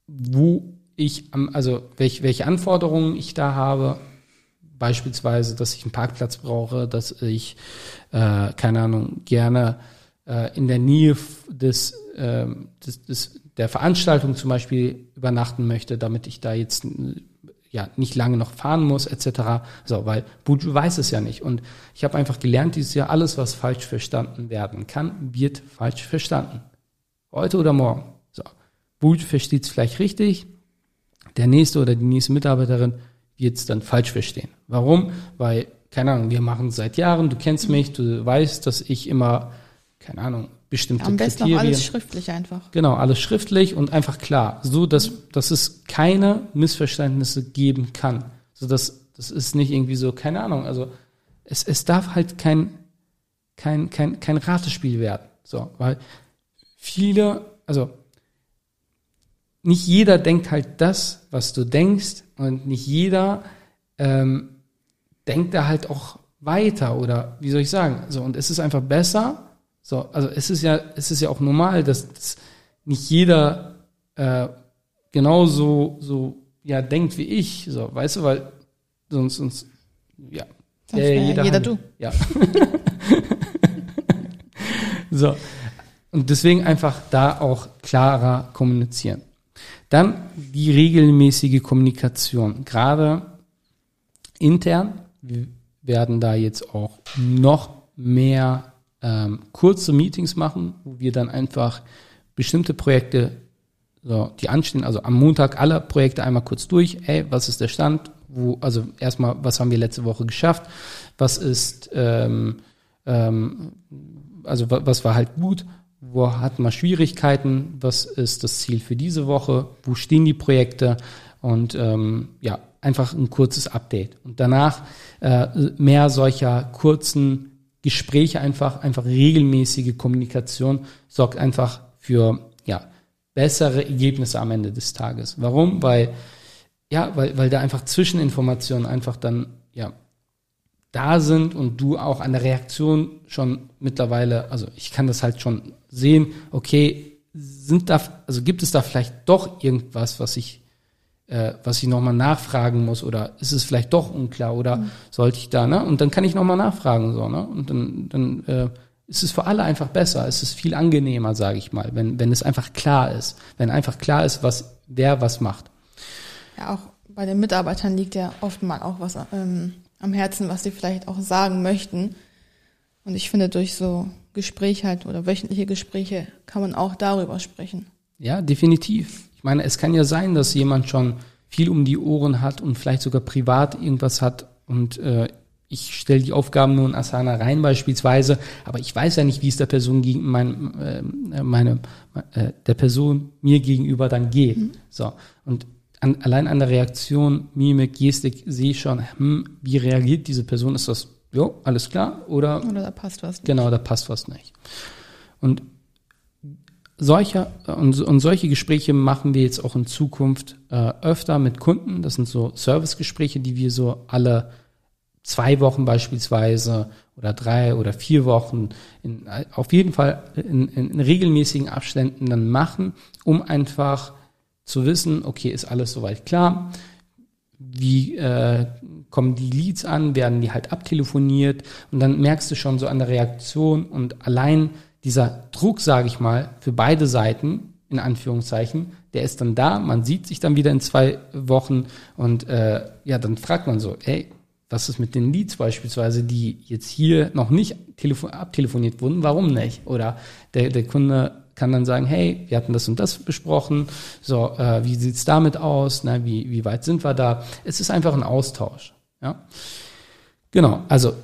wo ich, also welche, welche Anforderungen ich da habe, beispielsweise, dass ich einen Parkplatz brauche, dass ich, äh, keine Ahnung, gerne äh, in der Nähe des, äh, des, des, der Veranstaltung zum Beispiel übernachten möchte, damit ich da jetzt ja nicht lange noch fahren muss, etc. So, weil Buju weiß es ja nicht. Und ich habe einfach gelernt, dieses Jahr, alles, was falsch verstanden werden kann, wird falsch verstanden. Heute oder morgen. So. Buju versteht es vielleicht richtig, der nächste oder die nächste Mitarbeiterin es dann falsch verstehen. Warum? Weil, keine Ahnung, wir machen es seit Jahren, du kennst mich, du weißt, dass ich immer, keine Ahnung, bestimmte Am besten Kriterien. Auch alles schriftlich einfach. Genau, alles schriftlich und einfach klar, so dass, dass es keine Missverständnisse geben kann. So dass das ist nicht irgendwie so, keine Ahnung, also es, es darf halt kein, kein, kein, kein Ratespiel werden. So, weil viele, also nicht jeder denkt halt das, was du denkst, und nicht jeder ähm, denkt da halt auch weiter oder wie soll ich sagen? So, und es ist einfach besser. So, also es ist ja, es ist ja auch normal, dass, dass nicht jeder äh, genauso so ja denkt wie ich. So, weißt du, weil sonst, sonst ja. Sonst äh, jeder, jeder du. Ja. so. Und deswegen einfach da auch klarer kommunizieren. Dann die regelmäßige Kommunikation. Gerade intern wir werden da jetzt auch noch mehr ähm, kurze Meetings machen, wo wir dann einfach bestimmte Projekte, so, die anstehen, also am Montag alle Projekte einmal kurz durch. Ey, was ist der Stand? Wo, also erstmal, was haben wir letzte Woche geschafft? Was ist, ähm, ähm, also was war halt gut? Wo hat man Schwierigkeiten? Was ist das Ziel für diese Woche? Wo stehen die Projekte? Und ähm, ja, einfach ein kurzes Update. Und danach äh, mehr solcher kurzen Gespräche einfach, einfach regelmäßige Kommunikation sorgt einfach für, ja, bessere Ergebnisse am Ende des Tages. Warum? Weil, ja, weil, weil da einfach Zwischeninformationen einfach dann, ja, da sind und du auch an der Reaktion schon mittlerweile, also ich kann das halt schon sehen, okay, sind da, also gibt es da vielleicht doch irgendwas, was ich, äh, was ich nochmal nachfragen muss oder ist es vielleicht doch unklar oder mhm. sollte ich da, ne? Und dann kann ich nochmal nachfragen, so, ne? Und dann, dann äh, ist es für alle einfach besser, es ist viel angenehmer, sage ich mal, wenn, wenn es einfach klar ist, wenn einfach klar ist, was wer was macht. Ja, auch bei den Mitarbeitern liegt ja oft mal auch was ähm, am Herzen, was sie vielleicht auch sagen möchten. Und ich finde, durch so Gespräche halt oder wöchentliche Gespräche kann man auch darüber sprechen. Ja, definitiv. Ich meine, es kann ja sein, dass jemand schon viel um die Ohren hat und vielleicht sogar privat irgendwas hat und äh, ich stelle die Aufgaben nur in Asana rein beispielsweise, aber ich weiß ja nicht, wie es der Person gegen mein, äh, meine äh, der Person mir gegenüber dann geht. Mhm. So und an, allein an der Reaktion, Mimik, Gestik sehe ich schon, hm, wie reagiert diese Person? Ist das, jo, alles klar? Oder, oder da passt was nicht. Genau, da passt was nicht. Und solche, und, und solche Gespräche machen wir jetzt auch in Zukunft äh, öfter mit Kunden. Das sind so Servicegespräche, die wir so alle zwei Wochen beispielsweise oder drei oder vier Wochen in, auf jeden Fall in, in regelmäßigen Abständen dann machen, um einfach zu wissen, okay, ist alles soweit klar? Wie äh, kommen die Leads an? Werden die halt abtelefoniert? Und dann merkst du schon so an der Reaktion und allein dieser Druck, sage ich mal, für beide Seiten, in Anführungszeichen, der ist dann da, man sieht sich dann wieder in zwei Wochen und äh, ja, dann fragt man so, ey, was ist mit den Leads beispielsweise, die jetzt hier noch nicht abtelefoniert wurden, warum nicht? Oder der, der Kunde kann dann sagen, hey, wir hatten das und das besprochen, so, äh, wie sieht's damit aus, ne, wie, wie weit sind wir da? Es ist einfach ein Austausch. Ja? Genau, also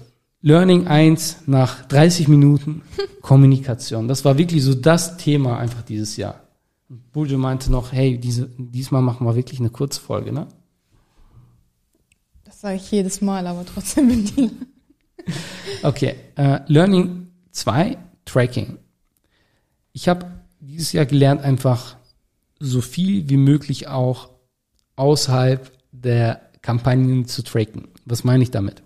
Learning 1 nach 30 Minuten Kommunikation. Das war wirklich so das Thema einfach dieses Jahr. Buljo meinte noch, hey, diese, diesmal machen wir wirklich eine Kurzfolge, ne? Das sage ich jedes Mal, aber trotzdem mit dir. okay, äh, Learning 2, Tracking ich habe dieses Jahr gelernt, einfach so viel wie möglich auch außerhalb der Kampagnen zu tracken. Was meine ich damit?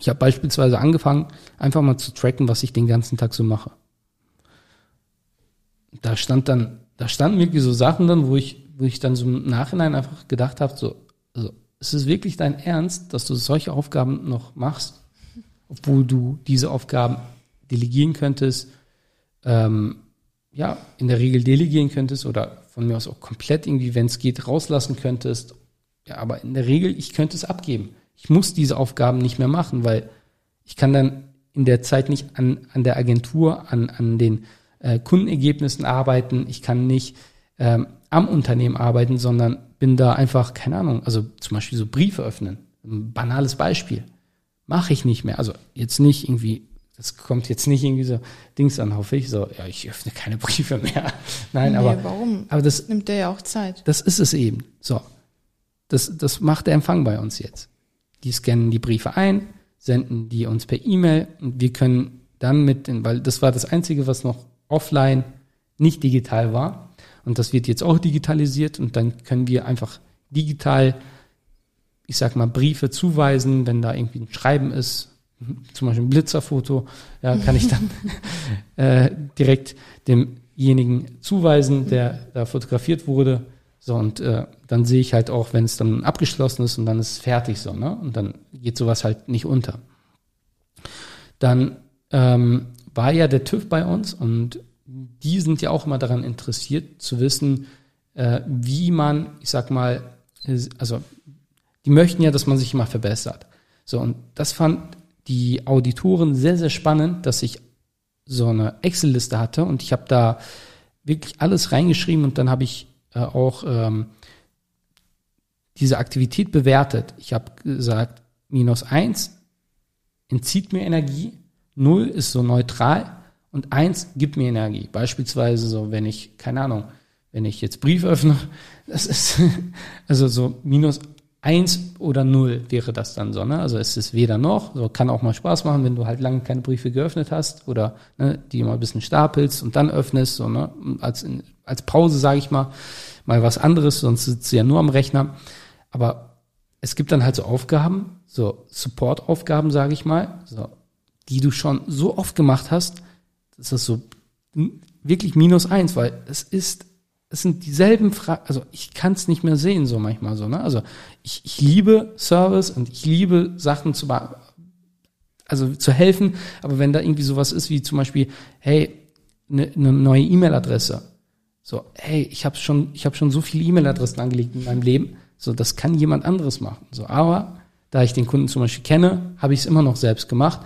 Ich habe beispielsweise angefangen, einfach mal zu tracken, was ich den ganzen Tag so mache. Da stand dann, da standen wirklich so Sachen dann, wo ich, wo ich dann so im Nachhinein einfach gedacht habe, so, also, ist es wirklich dein Ernst, dass du solche Aufgaben noch machst, obwohl du diese Aufgaben delegieren könntest, ähm, ja, in der Regel delegieren könntest oder von mir aus auch komplett irgendwie, wenn es geht, rauslassen könntest. Ja, aber in der Regel, ich könnte es abgeben. Ich muss diese Aufgaben nicht mehr machen, weil ich kann dann in der Zeit nicht an, an der Agentur, an, an den äh, Kundenergebnissen arbeiten. Ich kann nicht ähm, am Unternehmen arbeiten, sondern bin da einfach, keine Ahnung, also zum Beispiel so Briefe öffnen. Ein banales Beispiel. Mache ich nicht mehr. Also jetzt nicht irgendwie das kommt jetzt nicht irgendwie so Dings an, hoffe ich. So, ja, ich öffne keine Briefe mehr. Nein, nee, aber. Warum? Aber das nimmt der ja auch Zeit. Das ist es eben. So. Das, das macht der Empfang bei uns jetzt. Die scannen die Briefe ein, senden die uns per E-Mail und wir können dann mit den, weil das war das Einzige, was noch offline nicht digital war. Und das wird jetzt auch digitalisiert und dann können wir einfach digital, ich sag mal, Briefe zuweisen, wenn da irgendwie ein Schreiben ist, zum Beispiel ein Blitzerfoto, ja, kann ich dann äh, direkt demjenigen zuweisen, der da fotografiert wurde. So, und äh, dann sehe ich halt auch, wenn es dann abgeschlossen ist und dann ist es fertig so, ne? Und dann geht sowas halt nicht unter. Dann ähm, war ja der TÜV bei uns und die sind ja auch immer daran interessiert zu wissen, äh, wie man, ich sag mal, also die möchten ja, dass man sich immer verbessert. So, und das fand die Auditoren sehr, sehr spannend, dass ich so eine Excel-Liste hatte und ich habe da wirklich alles reingeschrieben und dann habe ich äh, auch ähm, diese Aktivität bewertet. Ich habe gesagt, minus eins entzieht mir Energie, null ist so neutral und eins gibt mir Energie. Beispielsweise so, wenn ich, keine Ahnung, wenn ich jetzt Brief öffne, das ist also so minus eins oder null wäre das dann so, ne? Also es ist weder noch, so kann auch mal Spaß machen, wenn du halt lange keine Briefe geöffnet hast oder ne, die mal ein bisschen stapelst und dann öffnest, so, ne? Als, als Pause, sage ich mal, mal was anderes, sonst sitzt du ja nur am Rechner. Aber es gibt dann halt so Aufgaben, so Support-Aufgaben, sage ich mal, so, die du schon so oft gemacht hast, dass das so wirklich minus eins, weil es ist es sind dieselben Fragen, also ich kann es nicht mehr sehen, so manchmal so, ne? Also ich, ich liebe Service und ich liebe Sachen zu also zu helfen, aber wenn da irgendwie sowas ist wie zum Beispiel, hey, eine ne neue E-Mail-Adresse, so, hey, ich habe schon, ich habe schon so viele E-Mail-Adressen angelegt in meinem Leben, so, das kann jemand anderes machen, so, aber da ich den Kunden zum Beispiel kenne, habe ich es immer noch selbst gemacht,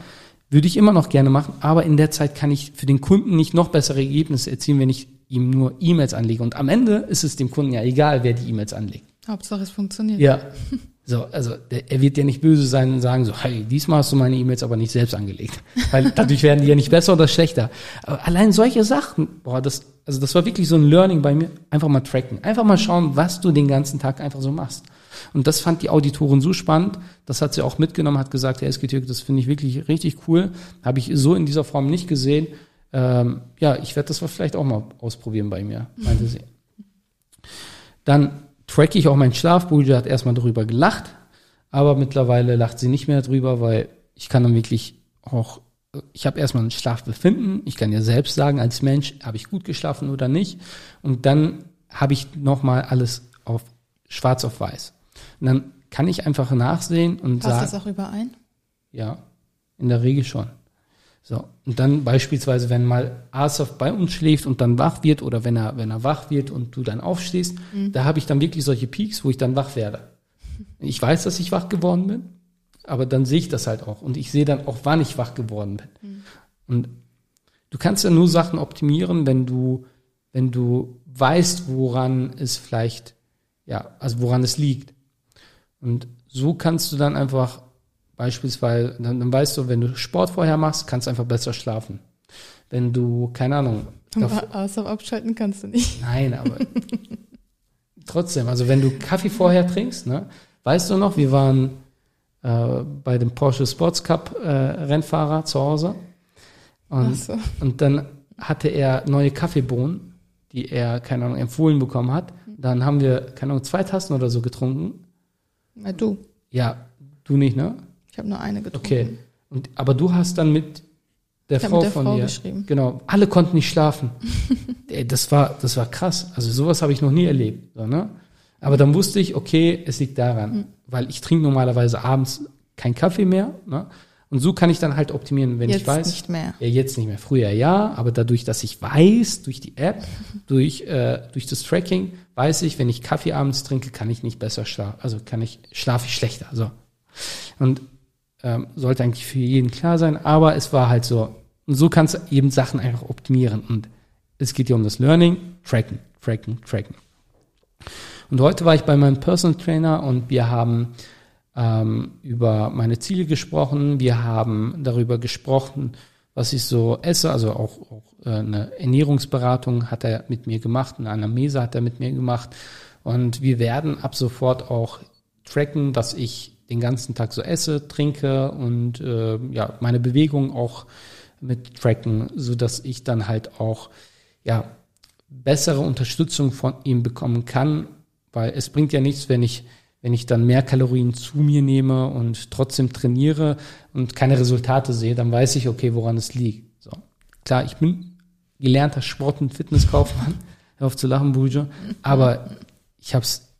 würde ich immer noch gerne machen, aber in der Zeit kann ich für den Kunden nicht noch bessere Ergebnisse erzielen, wenn ich ihm nur E-Mails anlege. Und am Ende ist es dem Kunden ja egal, wer die E-Mails anlegt. Hauptsache es funktioniert. Ja. So, also der, er wird ja nicht böse sein und sagen so, hey, diesmal hast du meine E-Mails aber nicht selbst angelegt. Weil dadurch werden die ja nicht besser oder schlechter. Aber allein solche Sachen, boah, das, also das war wirklich so ein Learning bei mir. Einfach mal tracken. Einfach mal schauen, was du den ganzen Tag einfach so machst. Und das fand die Auditorin so spannend. Das hat sie auch mitgenommen, hat gesagt, Herr Eskitürk, das finde ich wirklich richtig cool. Habe ich so in dieser Form nicht gesehen ähm, ja, ich werde das vielleicht auch mal ausprobieren bei mir, meinte sie. Dann tracke ich auch meinen Schlaf. Bulja hat erstmal darüber gelacht, aber mittlerweile lacht sie nicht mehr drüber, weil ich kann dann wirklich auch, ich habe erstmal ein Schlafbefinden. Ich kann ja selbst sagen, als Mensch, habe ich gut geschlafen oder nicht. Und dann habe ich nochmal alles auf schwarz auf weiß. Und dann kann ich einfach nachsehen und Passt sagen. Passt das auch überein? Ja, in der Regel schon. So. Und dann beispielsweise, wenn mal Asaf bei uns schläft und dann wach wird oder wenn er, wenn er wach wird und du dann aufstehst, mhm. da habe ich dann wirklich solche Peaks, wo ich dann wach werde. Ich weiß, dass ich wach geworden bin, aber dann sehe ich das halt auch und ich sehe dann auch, wann ich wach geworden bin. Mhm. Und du kannst ja nur Sachen optimieren, wenn du, wenn du weißt, woran es vielleicht, ja, also woran es liegt. Und so kannst du dann einfach Beispielsweise, dann, dann weißt du, wenn du Sport vorher machst, kannst du einfach besser schlafen. Wenn du, keine Ahnung. Außer abschalten kannst du nicht. Nein, aber trotzdem, also wenn du Kaffee vorher trinkst, ne, weißt du noch, wir waren äh, bei dem Porsche Sports Cup äh, Rennfahrer zu Hause und, so. und dann hatte er neue Kaffeebohnen, die er, keine Ahnung, empfohlen bekommen hat. Dann haben wir, keine Ahnung, zwei Tassen oder so getrunken. Na, du. Ja, du nicht, ne? Ich habe nur eine getrunken. Okay. Und, aber du hast dann mit der ich Frau mit der von Frau dir. Geschrieben. Genau. Alle konnten nicht schlafen. Ey, das war, das war krass. Also sowas habe ich noch nie erlebt. So, ne? Aber dann wusste ich, okay, es liegt daran, mhm. weil ich trinke normalerweise abends keinen Kaffee mehr. Ne? Und so kann ich dann halt optimieren, wenn jetzt ich weiß. Jetzt nicht mehr. Ja, jetzt nicht mehr. Früher ja, aber dadurch, dass ich weiß, durch die App, durch, äh, durch das Tracking, weiß ich, wenn ich Kaffee abends trinke, kann ich nicht besser schlafen. Also kann ich, schlafe ich schlechter. So. Und ähm, sollte eigentlich für jeden klar sein, aber es war halt so. Und so kannst du eben Sachen einfach optimieren. Und es geht ja um das Learning, Tracken, Tracken, Tracken. Und heute war ich bei meinem Personal Trainer und wir haben ähm, über meine Ziele gesprochen. Wir haben darüber gesprochen, was ich so esse. Also auch, auch äh, eine Ernährungsberatung hat er mit mir gemacht, eine Anamnese hat er mit mir gemacht. Und wir werden ab sofort auch tracken, was ich den ganzen Tag so esse, trinke und äh, ja, meine Bewegung auch mit tracken, so dass ich dann halt auch ja bessere Unterstützung von ihm bekommen kann, weil es bringt ja nichts, wenn ich wenn ich dann mehr Kalorien zu mir nehme und trotzdem trainiere und keine Resultate sehe, dann weiß ich, okay, woran es liegt. So. Klar, ich bin gelernter Sport- und Fitnesskaufmann, hör auf zu lachen, Bujo, aber ich hab's,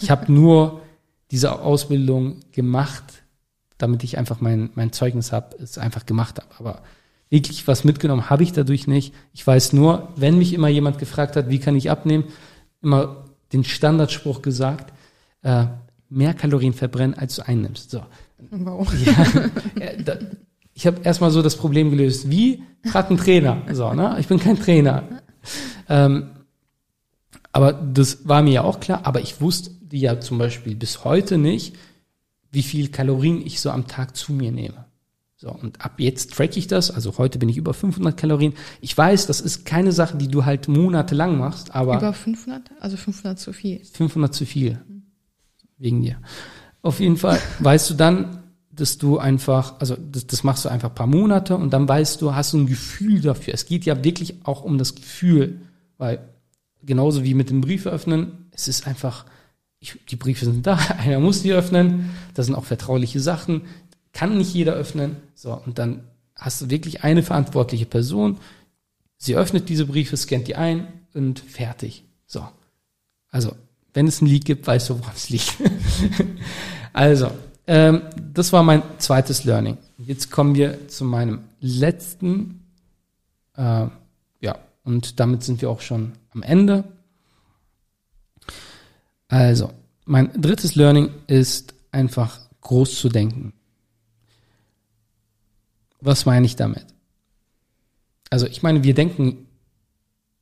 ich habe nur diese Ausbildung gemacht, damit ich einfach mein, mein Zeugnis habe, es einfach gemacht habe. Aber wirklich was mitgenommen habe ich dadurch nicht. Ich weiß nur, wenn mich immer jemand gefragt hat, wie kann ich abnehmen, immer den Standardspruch gesagt, äh, mehr Kalorien verbrennen, als du einnimmst. So. Wow. Ja, da, ich habe erstmal so das Problem gelöst. Wie? Fragt ein Trainer. So, ne? Ich bin kein Trainer. Ähm, aber das war mir ja auch klar, aber ich wusste ja zum Beispiel bis heute nicht, wie viel Kalorien ich so am Tag zu mir nehme. So, und ab jetzt track ich das, also heute bin ich über 500 Kalorien. Ich weiß, das ist keine Sache, die du halt monatelang machst, aber. Über 500? Also 500 zu viel. 500 zu viel. wegen dir. Auf jeden Fall weißt du dann, dass du einfach, also das, das machst du einfach paar Monate und dann weißt du, hast du ein Gefühl dafür. Es geht ja wirklich auch um das Gefühl, weil genauso wie mit dem Brief öffnen, es ist einfach, ich, die Briefe sind da, einer muss die öffnen, das sind auch vertrauliche Sachen, kann nicht jeder öffnen. So, und dann hast du wirklich eine verantwortliche Person, sie öffnet diese Briefe, scannt die ein und fertig. So. Also, wenn es ein Leak gibt, weißt du, woran es liegt. also, ähm, das war mein zweites Learning. Jetzt kommen wir zu meinem letzten, äh, ja, und damit sind wir auch schon am Ende. Also, mein drittes Learning ist einfach groß zu denken. Was meine ich damit? Also, ich meine, wir denken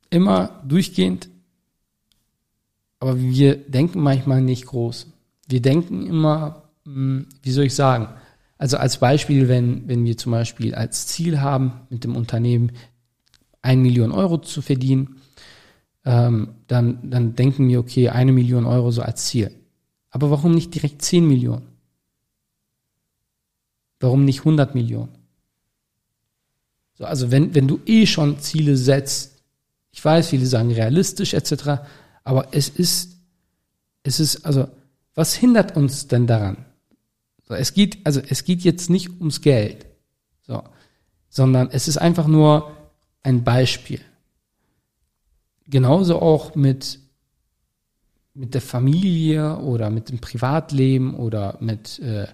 immer durchgehend, aber wir denken manchmal nicht groß. Wir denken immer, hm, wie soll ich sagen? Also als Beispiel, wenn, wenn wir zum Beispiel als Ziel haben, mit dem Unternehmen ein Million Euro zu verdienen, ähm, dann, dann denken wir, okay, eine Million Euro so als Ziel. Aber warum nicht direkt zehn Millionen? Warum nicht 100 Millionen? So, also wenn, wenn du eh schon Ziele setzt, ich weiß, viele sagen realistisch etc., aber es ist, es ist, also, was hindert uns denn daran? So, es geht, also es geht jetzt nicht ums Geld, so, sondern es ist einfach nur ein Beispiel. Genauso auch mit, mit der Familie oder mit dem Privatleben oder mit, äh,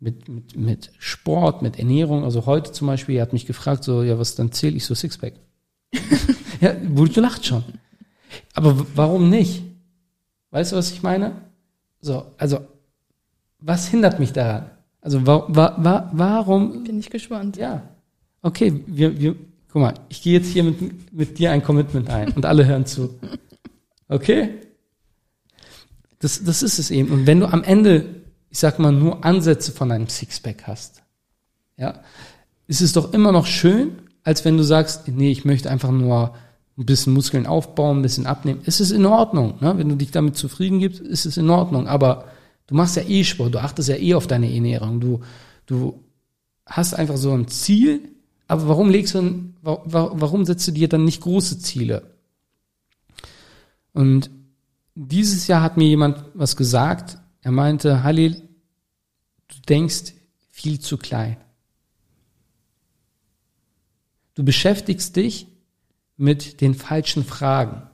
mit, mit, mit Sport, mit Ernährung. Also heute zum Beispiel, er hat mich gefragt, so, ja, was dann zähle ich so Sixpack? ja, wurde gelacht schon. Aber warum nicht? Weißt du, was ich meine? So, also, was hindert mich daran? Also, wa, wa, wa, warum? Bin ich gespannt. Ja. Okay, wir, wir, guck mal, ich gehe jetzt hier mit, mit dir ein Commitment ein und alle hören zu. Okay? Das, das ist es eben. Und wenn du am Ende, ich sag mal, nur Ansätze von einem Sixpack hast, ja, ist es doch immer noch schön, als wenn du sagst, nee, ich möchte einfach nur ein bisschen Muskeln aufbauen, ein bisschen abnehmen. Es ist in Ordnung. Ne? Wenn du dich damit zufrieden gibst, ist es in Ordnung. Aber du machst ja eh Sport, du achtest ja eh auf deine Ernährung. Du, du hast einfach so ein Ziel, aber warum legst du, warum setzt du dir dann nicht große Ziele? Und dieses Jahr hat mir jemand was gesagt. Er meinte, Halil, du denkst viel zu klein. Du beschäftigst dich mit den falschen Fragen.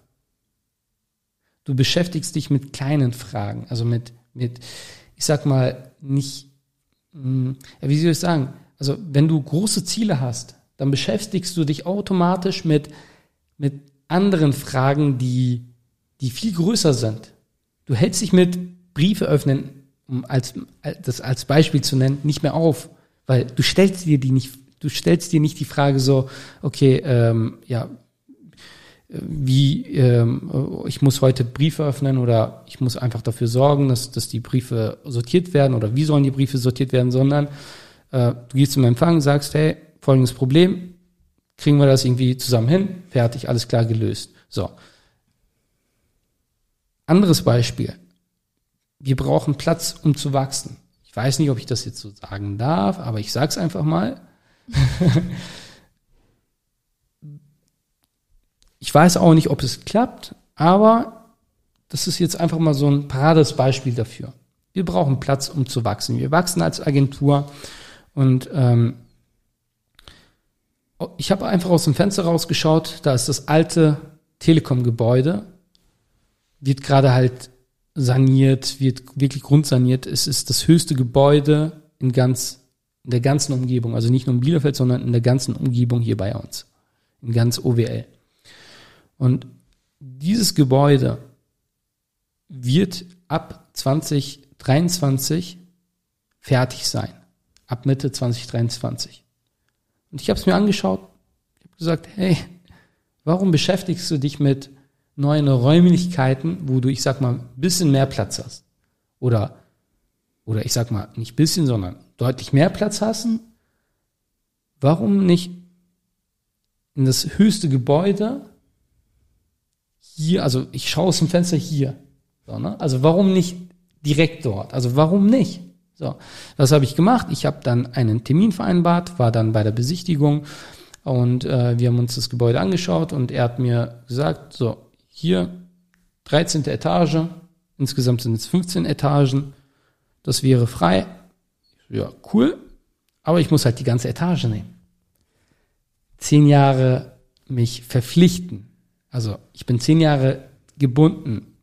Du beschäftigst dich mit kleinen Fragen, also mit, mit, ich sag mal, nicht, hm, wie soll ich sagen, also wenn du große Ziele hast, dann beschäftigst du dich automatisch mit, mit anderen Fragen, die, die viel größer sind. Du hältst dich mit Briefe öffnen, um als, das als Beispiel zu nennen, nicht mehr auf, weil du stellst dir die nicht, du stellst dir nicht die Frage so, okay, ähm, ja, wie ähm, ich muss heute Briefe öffnen oder ich muss einfach dafür sorgen, dass, dass die Briefe sortiert werden oder wie sollen die Briefe sortiert werden, sondern äh, du gehst zum Empfang, sagst, hey, folgendes Problem, kriegen wir das irgendwie zusammen hin, fertig, alles klar gelöst. So. Anderes Beispiel. Wir brauchen Platz, um zu wachsen. Ich weiß nicht, ob ich das jetzt so sagen darf, aber ich sag's einfach mal. Ich weiß auch nicht, ob es klappt, aber das ist jetzt einfach mal so ein parades Beispiel dafür. Wir brauchen Platz, um zu wachsen. Wir wachsen als Agentur und ähm, ich habe einfach aus dem Fenster rausgeschaut, da ist das alte Telekom-Gebäude, wird gerade halt saniert, wird wirklich grundsaniert. Es ist das höchste Gebäude in ganz, in der ganzen Umgebung, also nicht nur in Bielefeld, sondern in der ganzen Umgebung hier bei uns, in ganz OWL. Und dieses Gebäude wird ab 2023 fertig sein. Ab Mitte 2023. Und ich habe es mir angeschaut. Ich habe gesagt, hey, warum beschäftigst du dich mit neuen Räumlichkeiten, wo du, ich sag mal, ein bisschen mehr Platz hast? Oder, oder ich sag mal, nicht bisschen, sondern deutlich mehr Platz hast? Warum nicht in das höchste Gebäude hier, also ich schaue aus dem Fenster hier. So, ne? Also warum nicht direkt dort. Also warum nicht? So, was habe ich gemacht? Ich habe dann einen Termin vereinbart, war dann bei der Besichtigung und äh, wir haben uns das Gebäude angeschaut und er hat mir gesagt, so, hier 13. Etage, insgesamt sind es 15 Etagen, das wäre frei. Ja, cool, aber ich muss halt die ganze Etage nehmen. Zehn Jahre mich verpflichten. Also ich bin zehn Jahre gebunden.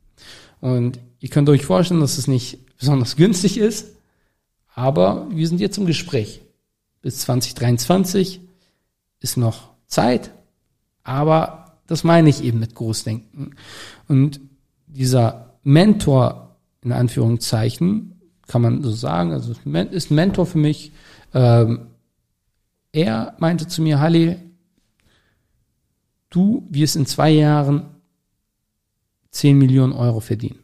Und ihr könnt euch vorstellen, dass es nicht besonders günstig ist, aber wir sind jetzt im Gespräch. Bis 2023 ist noch Zeit, aber das meine ich eben mit Großdenken. Und dieser Mentor, in Anführungszeichen, kann man so sagen, also ist ein Mentor für mich. Ähm, er meinte zu mir, Halli, du wirst in zwei Jahren 10 Millionen Euro verdienen.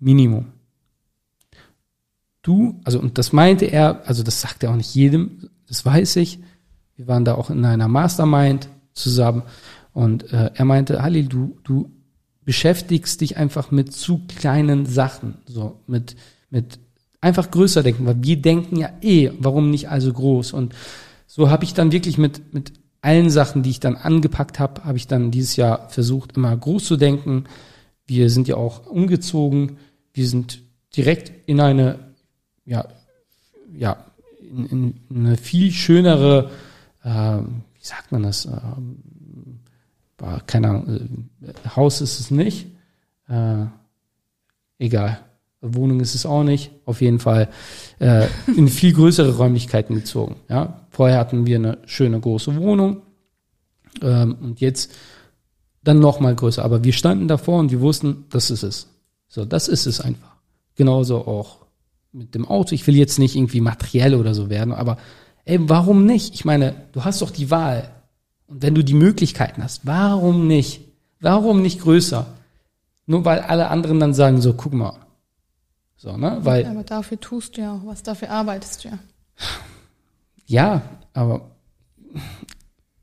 Minimum. Du, also, und das meinte er, also das sagt er auch nicht jedem, das weiß ich. Wir waren da auch in einer Mastermind zusammen und äh, er meinte, Halil, du, du beschäftigst dich einfach mit zu kleinen Sachen, so mit, mit einfach größer denken, weil wir denken ja eh, warum nicht also groß? Und so habe ich dann wirklich mit, mit allen Sachen, die ich dann angepackt habe, habe ich dann dieses Jahr versucht, immer groß zu denken. Wir sind ja auch umgezogen. Wir sind direkt in eine, ja, ja, in, in eine viel schönere, äh, wie sagt man das? Äh, keine Ahnung, äh, Haus ist es nicht. Äh, egal. Wohnung ist es auch nicht. Auf jeden Fall äh, in viel größere Räumlichkeiten gezogen. Ja, vorher hatten wir eine schöne große Wohnung ähm, und jetzt dann noch mal größer. Aber wir standen davor und wir wussten, das ist es. So, das ist es einfach. Genauso auch mit dem Auto. Ich will jetzt nicht irgendwie materiell oder so werden, aber ey, warum nicht? Ich meine, du hast doch die Wahl. Und wenn du die Möglichkeiten hast, warum nicht? Warum nicht größer? Nur weil alle anderen dann sagen, so, guck mal, so, ne? Weil, aber dafür tust du ja auch was, dafür arbeitest du ja. Ja, aber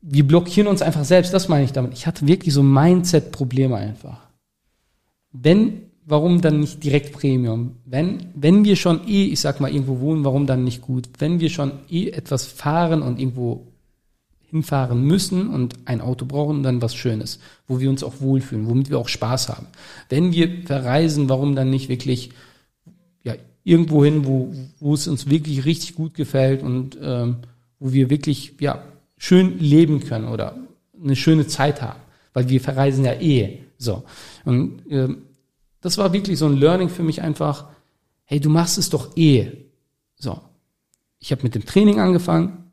wir blockieren uns einfach selbst, das meine ich damit. Ich hatte wirklich so Mindset-Probleme einfach. Wenn, warum dann nicht direkt Premium? Wenn, wenn wir schon eh, ich sag mal, irgendwo wohnen, warum dann nicht gut? Wenn wir schon eh etwas fahren und irgendwo hinfahren müssen und ein Auto brauchen, dann was Schönes, wo wir uns auch wohlfühlen, womit wir auch Spaß haben. Wenn wir verreisen, warum dann nicht wirklich irgendwo hin, wo, wo es uns wirklich richtig gut gefällt und ähm, wo wir wirklich ja schön leben können oder eine schöne Zeit haben, weil wir verreisen ja eh so. Und ähm, das war wirklich so ein Learning für mich einfach. Hey, du machst es doch eh. So, ich habe mit dem Training angefangen.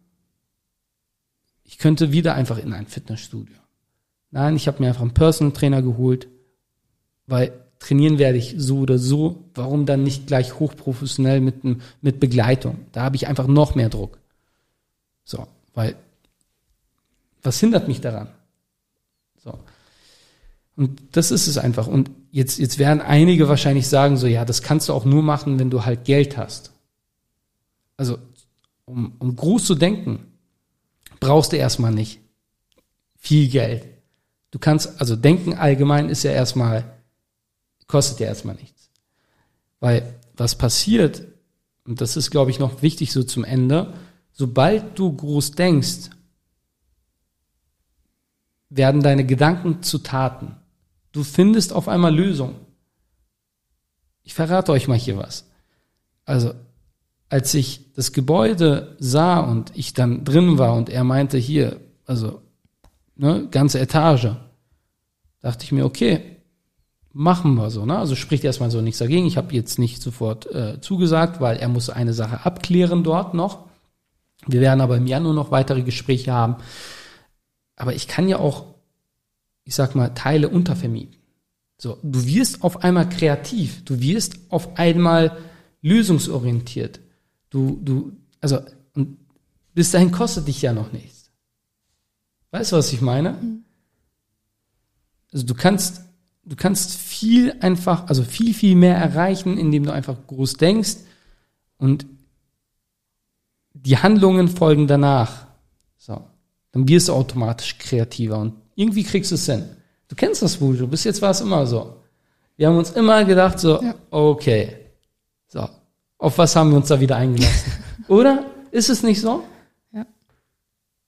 Ich könnte wieder einfach in ein Fitnessstudio. Nein, ich habe mir einfach einen Personal Trainer geholt, weil trainieren werde ich so oder so, warum dann nicht gleich hochprofessionell mit, mit Begleitung? Da habe ich einfach noch mehr Druck. So, weil was hindert mich daran? So. Und das ist es einfach. Und jetzt, jetzt werden einige wahrscheinlich sagen, so, ja, das kannst du auch nur machen, wenn du halt Geld hast. Also, um, um groß zu denken, brauchst du erstmal nicht viel Geld. Du kannst, also denken allgemein ist ja erstmal kostet ja erstmal nichts. Weil was passiert, und das ist, glaube ich, noch wichtig so zum Ende, sobald du groß denkst, werden deine Gedanken zu Taten. Du findest auf einmal Lösungen. Ich verrate euch mal hier was. Also, als ich das Gebäude sah und ich dann drin war und er meinte hier, also, ne, ganze Etage, dachte ich mir, okay, machen wir so. Ne? Also spricht erstmal so nichts dagegen. Ich habe jetzt nicht sofort äh, zugesagt, weil er muss eine Sache abklären dort noch. Wir werden aber im Januar noch weitere Gespräche haben. Aber ich kann ja auch, ich sag mal, Teile untervermieten. So, du wirst auf einmal kreativ, du wirst auf einmal lösungsorientiert. Du, du, also, und bis dahin kostet dich ja noch nichts. Weißt du, was ich meine? Also du kannst du kannst viel einfach, also viel, viel mehr erreichen, indem du einfach groß denkst und die Handlungen folgen danach. So. Dann wirst du automatisch kreativer und irgendwie kriegst du es hin. Du kennst das wohl, du bis jetzt war es immer so. Wir haben uns immer gedacht, so, Ja. okay, so, auf was haben wir uns da wieder eingelassen? Oder? Ist es nicht so? Ja.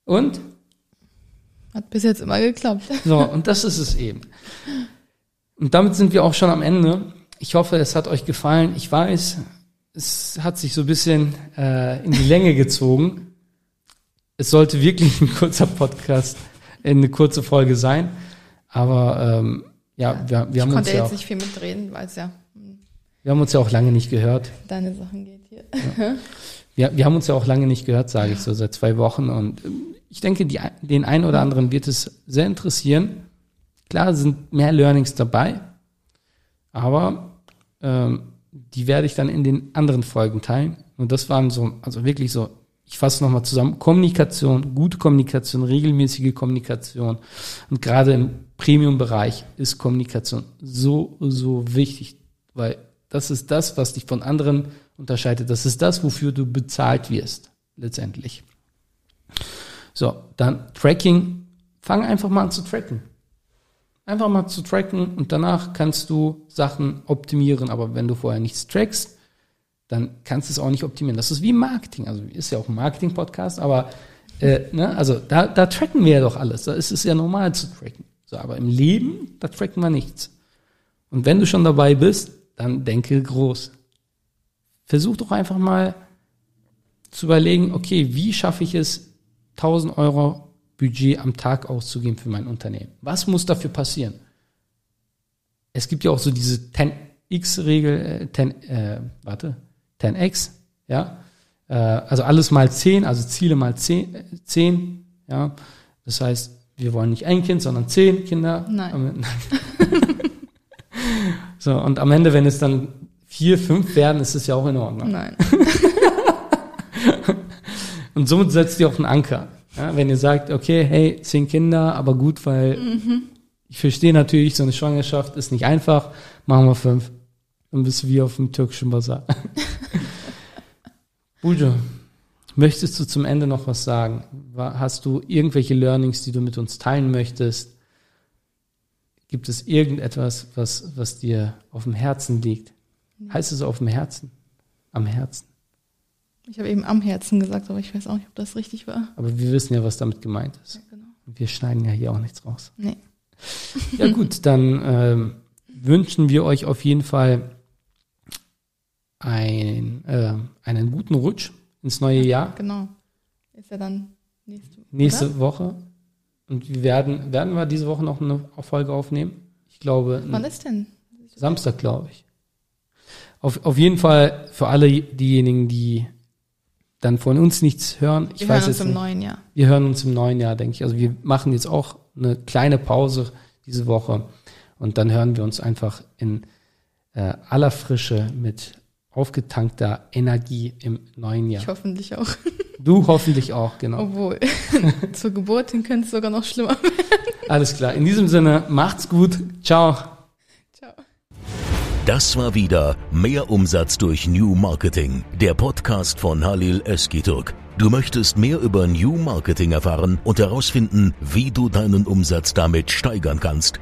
Und? Hat bis jetzt immer geklappt. So, und das ist es eben. Und damit sind wir auch schon am Ende. Ich hoffe, es hat euch gefallen. Ich weiß, es hat sich so ein bisschen äh, in die Länge gezogen. Es sollte wirklich ein kurzer Podcast, eine kurze Folge sein. Aber ähm, ja, wir, wir, ich haben uns konnte ja jetzt auch, nicht viel mitreden, weil es ja um wir haben uns ja auch lange nicht gehört. deine Sachen geht hier. Wir, wir haben uns ja auch lange nicht gehört, sage ich so, seit zwei Wochen. Und ähm, ich denke, die, den einen oder anderen wird es sehr interessieren. Klar sind mehr Learnings dabei, aber ähm, die werde ich dann in den anderen Folgen teilen. Und das waren so, also wirklich so, ich fasse nochmal zusammen, Kommunikation, gute Kommunikation, regelmäßige Kommunikation. Und gerade im Premium-Bereich ist Kommunikation so, so wichtig, weil das ist das, was dich von anderen unterscheidet. Das ist das, wofür du bezahlt wirst, letztendlich. So, dann Tracking. Fang einfach mal an zu tracken. Einfach mal zu tracken und danach kannst du Sachen optimieren. Aber wenn du vorher nichts trackst, dann kannst du es auch nicht optimieren. Das ist wie Marketing. Also ist ja auch ein Marketing-Podcast, aber äh, ne, also da, da tracken wir ja doch alles. Da ist es ja normal zu tracken. So, aber im Leben, da tracken wir nichts. Und wenn du schon dabei bist, dann denke groß. Versuch doch einfach mal zu überlegen, okay, wie schaffe ich es, 1000 Euro Budget am Tag auszugeben für mein Unternehmen? Was muss dafür passieren? Es gibt ja auch so diese 10x-Regel, äh, 10, äh, warte, 10x, ja, äh, also alles mal 10, also Ziele mal 10, äh, 10, ja, das heißt, wir wollen nicht ein Kind, sondern 10 Kinder. Nein. So, und am Ende, wenn es dann vier, fünf werden, ist es ja auch in Ordnung. Nein. Und somit setzt ihr auch einen Anker. Ja, wenn ihr sagt, okay, hey, zehn Kinder, aber gut, weil ich verstehe natürlich, so eine Schwangerschaft ist nicht einfach, machen wir fünf. Dann bist du wie auf dem türkischen Bazar. Bujo, möchtest du zum Ende noch was sagen? Hast du irgendwelche Learnings, die du mit uns teilen möchtest? Gibt es irgendetwas, was, was dir auf dem Herzen liegt? Heißt es auf dem Herzen? Am Herzen? Ich habe eben am Herzen gesagt, aber ich weiß auch nicht, ob das richtig war. Aber wir wissen ja, was damit gemeint ist. Ja, genau. Wir schneiden ja hier auch nichts raus. Nee. Ja gut, dann ähm, wünschen wir euch auf jeden Fall ein, äh, einen guten Rutsch ins neue Jahr, Genau. Ist ja dann nächste, nächste Oder? Woche. Und wir werden, werden wir diese Woche noch eine Folge aufnehmen? Ich glaube, Wann ist denn? Samstag, glaube ich. Auf, auf jeden Fall für alle diejenigen, die dann von uns nichts hören. Ich Wir weiß hören uns im nicht. neuen Jahr. Wir hören uns im neuen Jahr, denke ich. Also wir machen jetzt auch eine kleine Pause diese Woche und dann hören wir uns einfach in äh, aller Frische mit aufgetankter Energie im neuen Jahr. Ich hoffentlich auch. Du hoffentlich auch, genau. Obwohl, zur Geburt hin könnte es sogar noch schlimmer werden. Alles klar. In diesem Sinne, macht's gut. Ciao. Ciao. Das war wieder Mehr Umsatz durch New Marketing, der Podcast von Halil Eskiturk. Du möchtest mehr über New Marketing erfahren und herausfinden, wie du deinen Umsatz damit steigern kannst?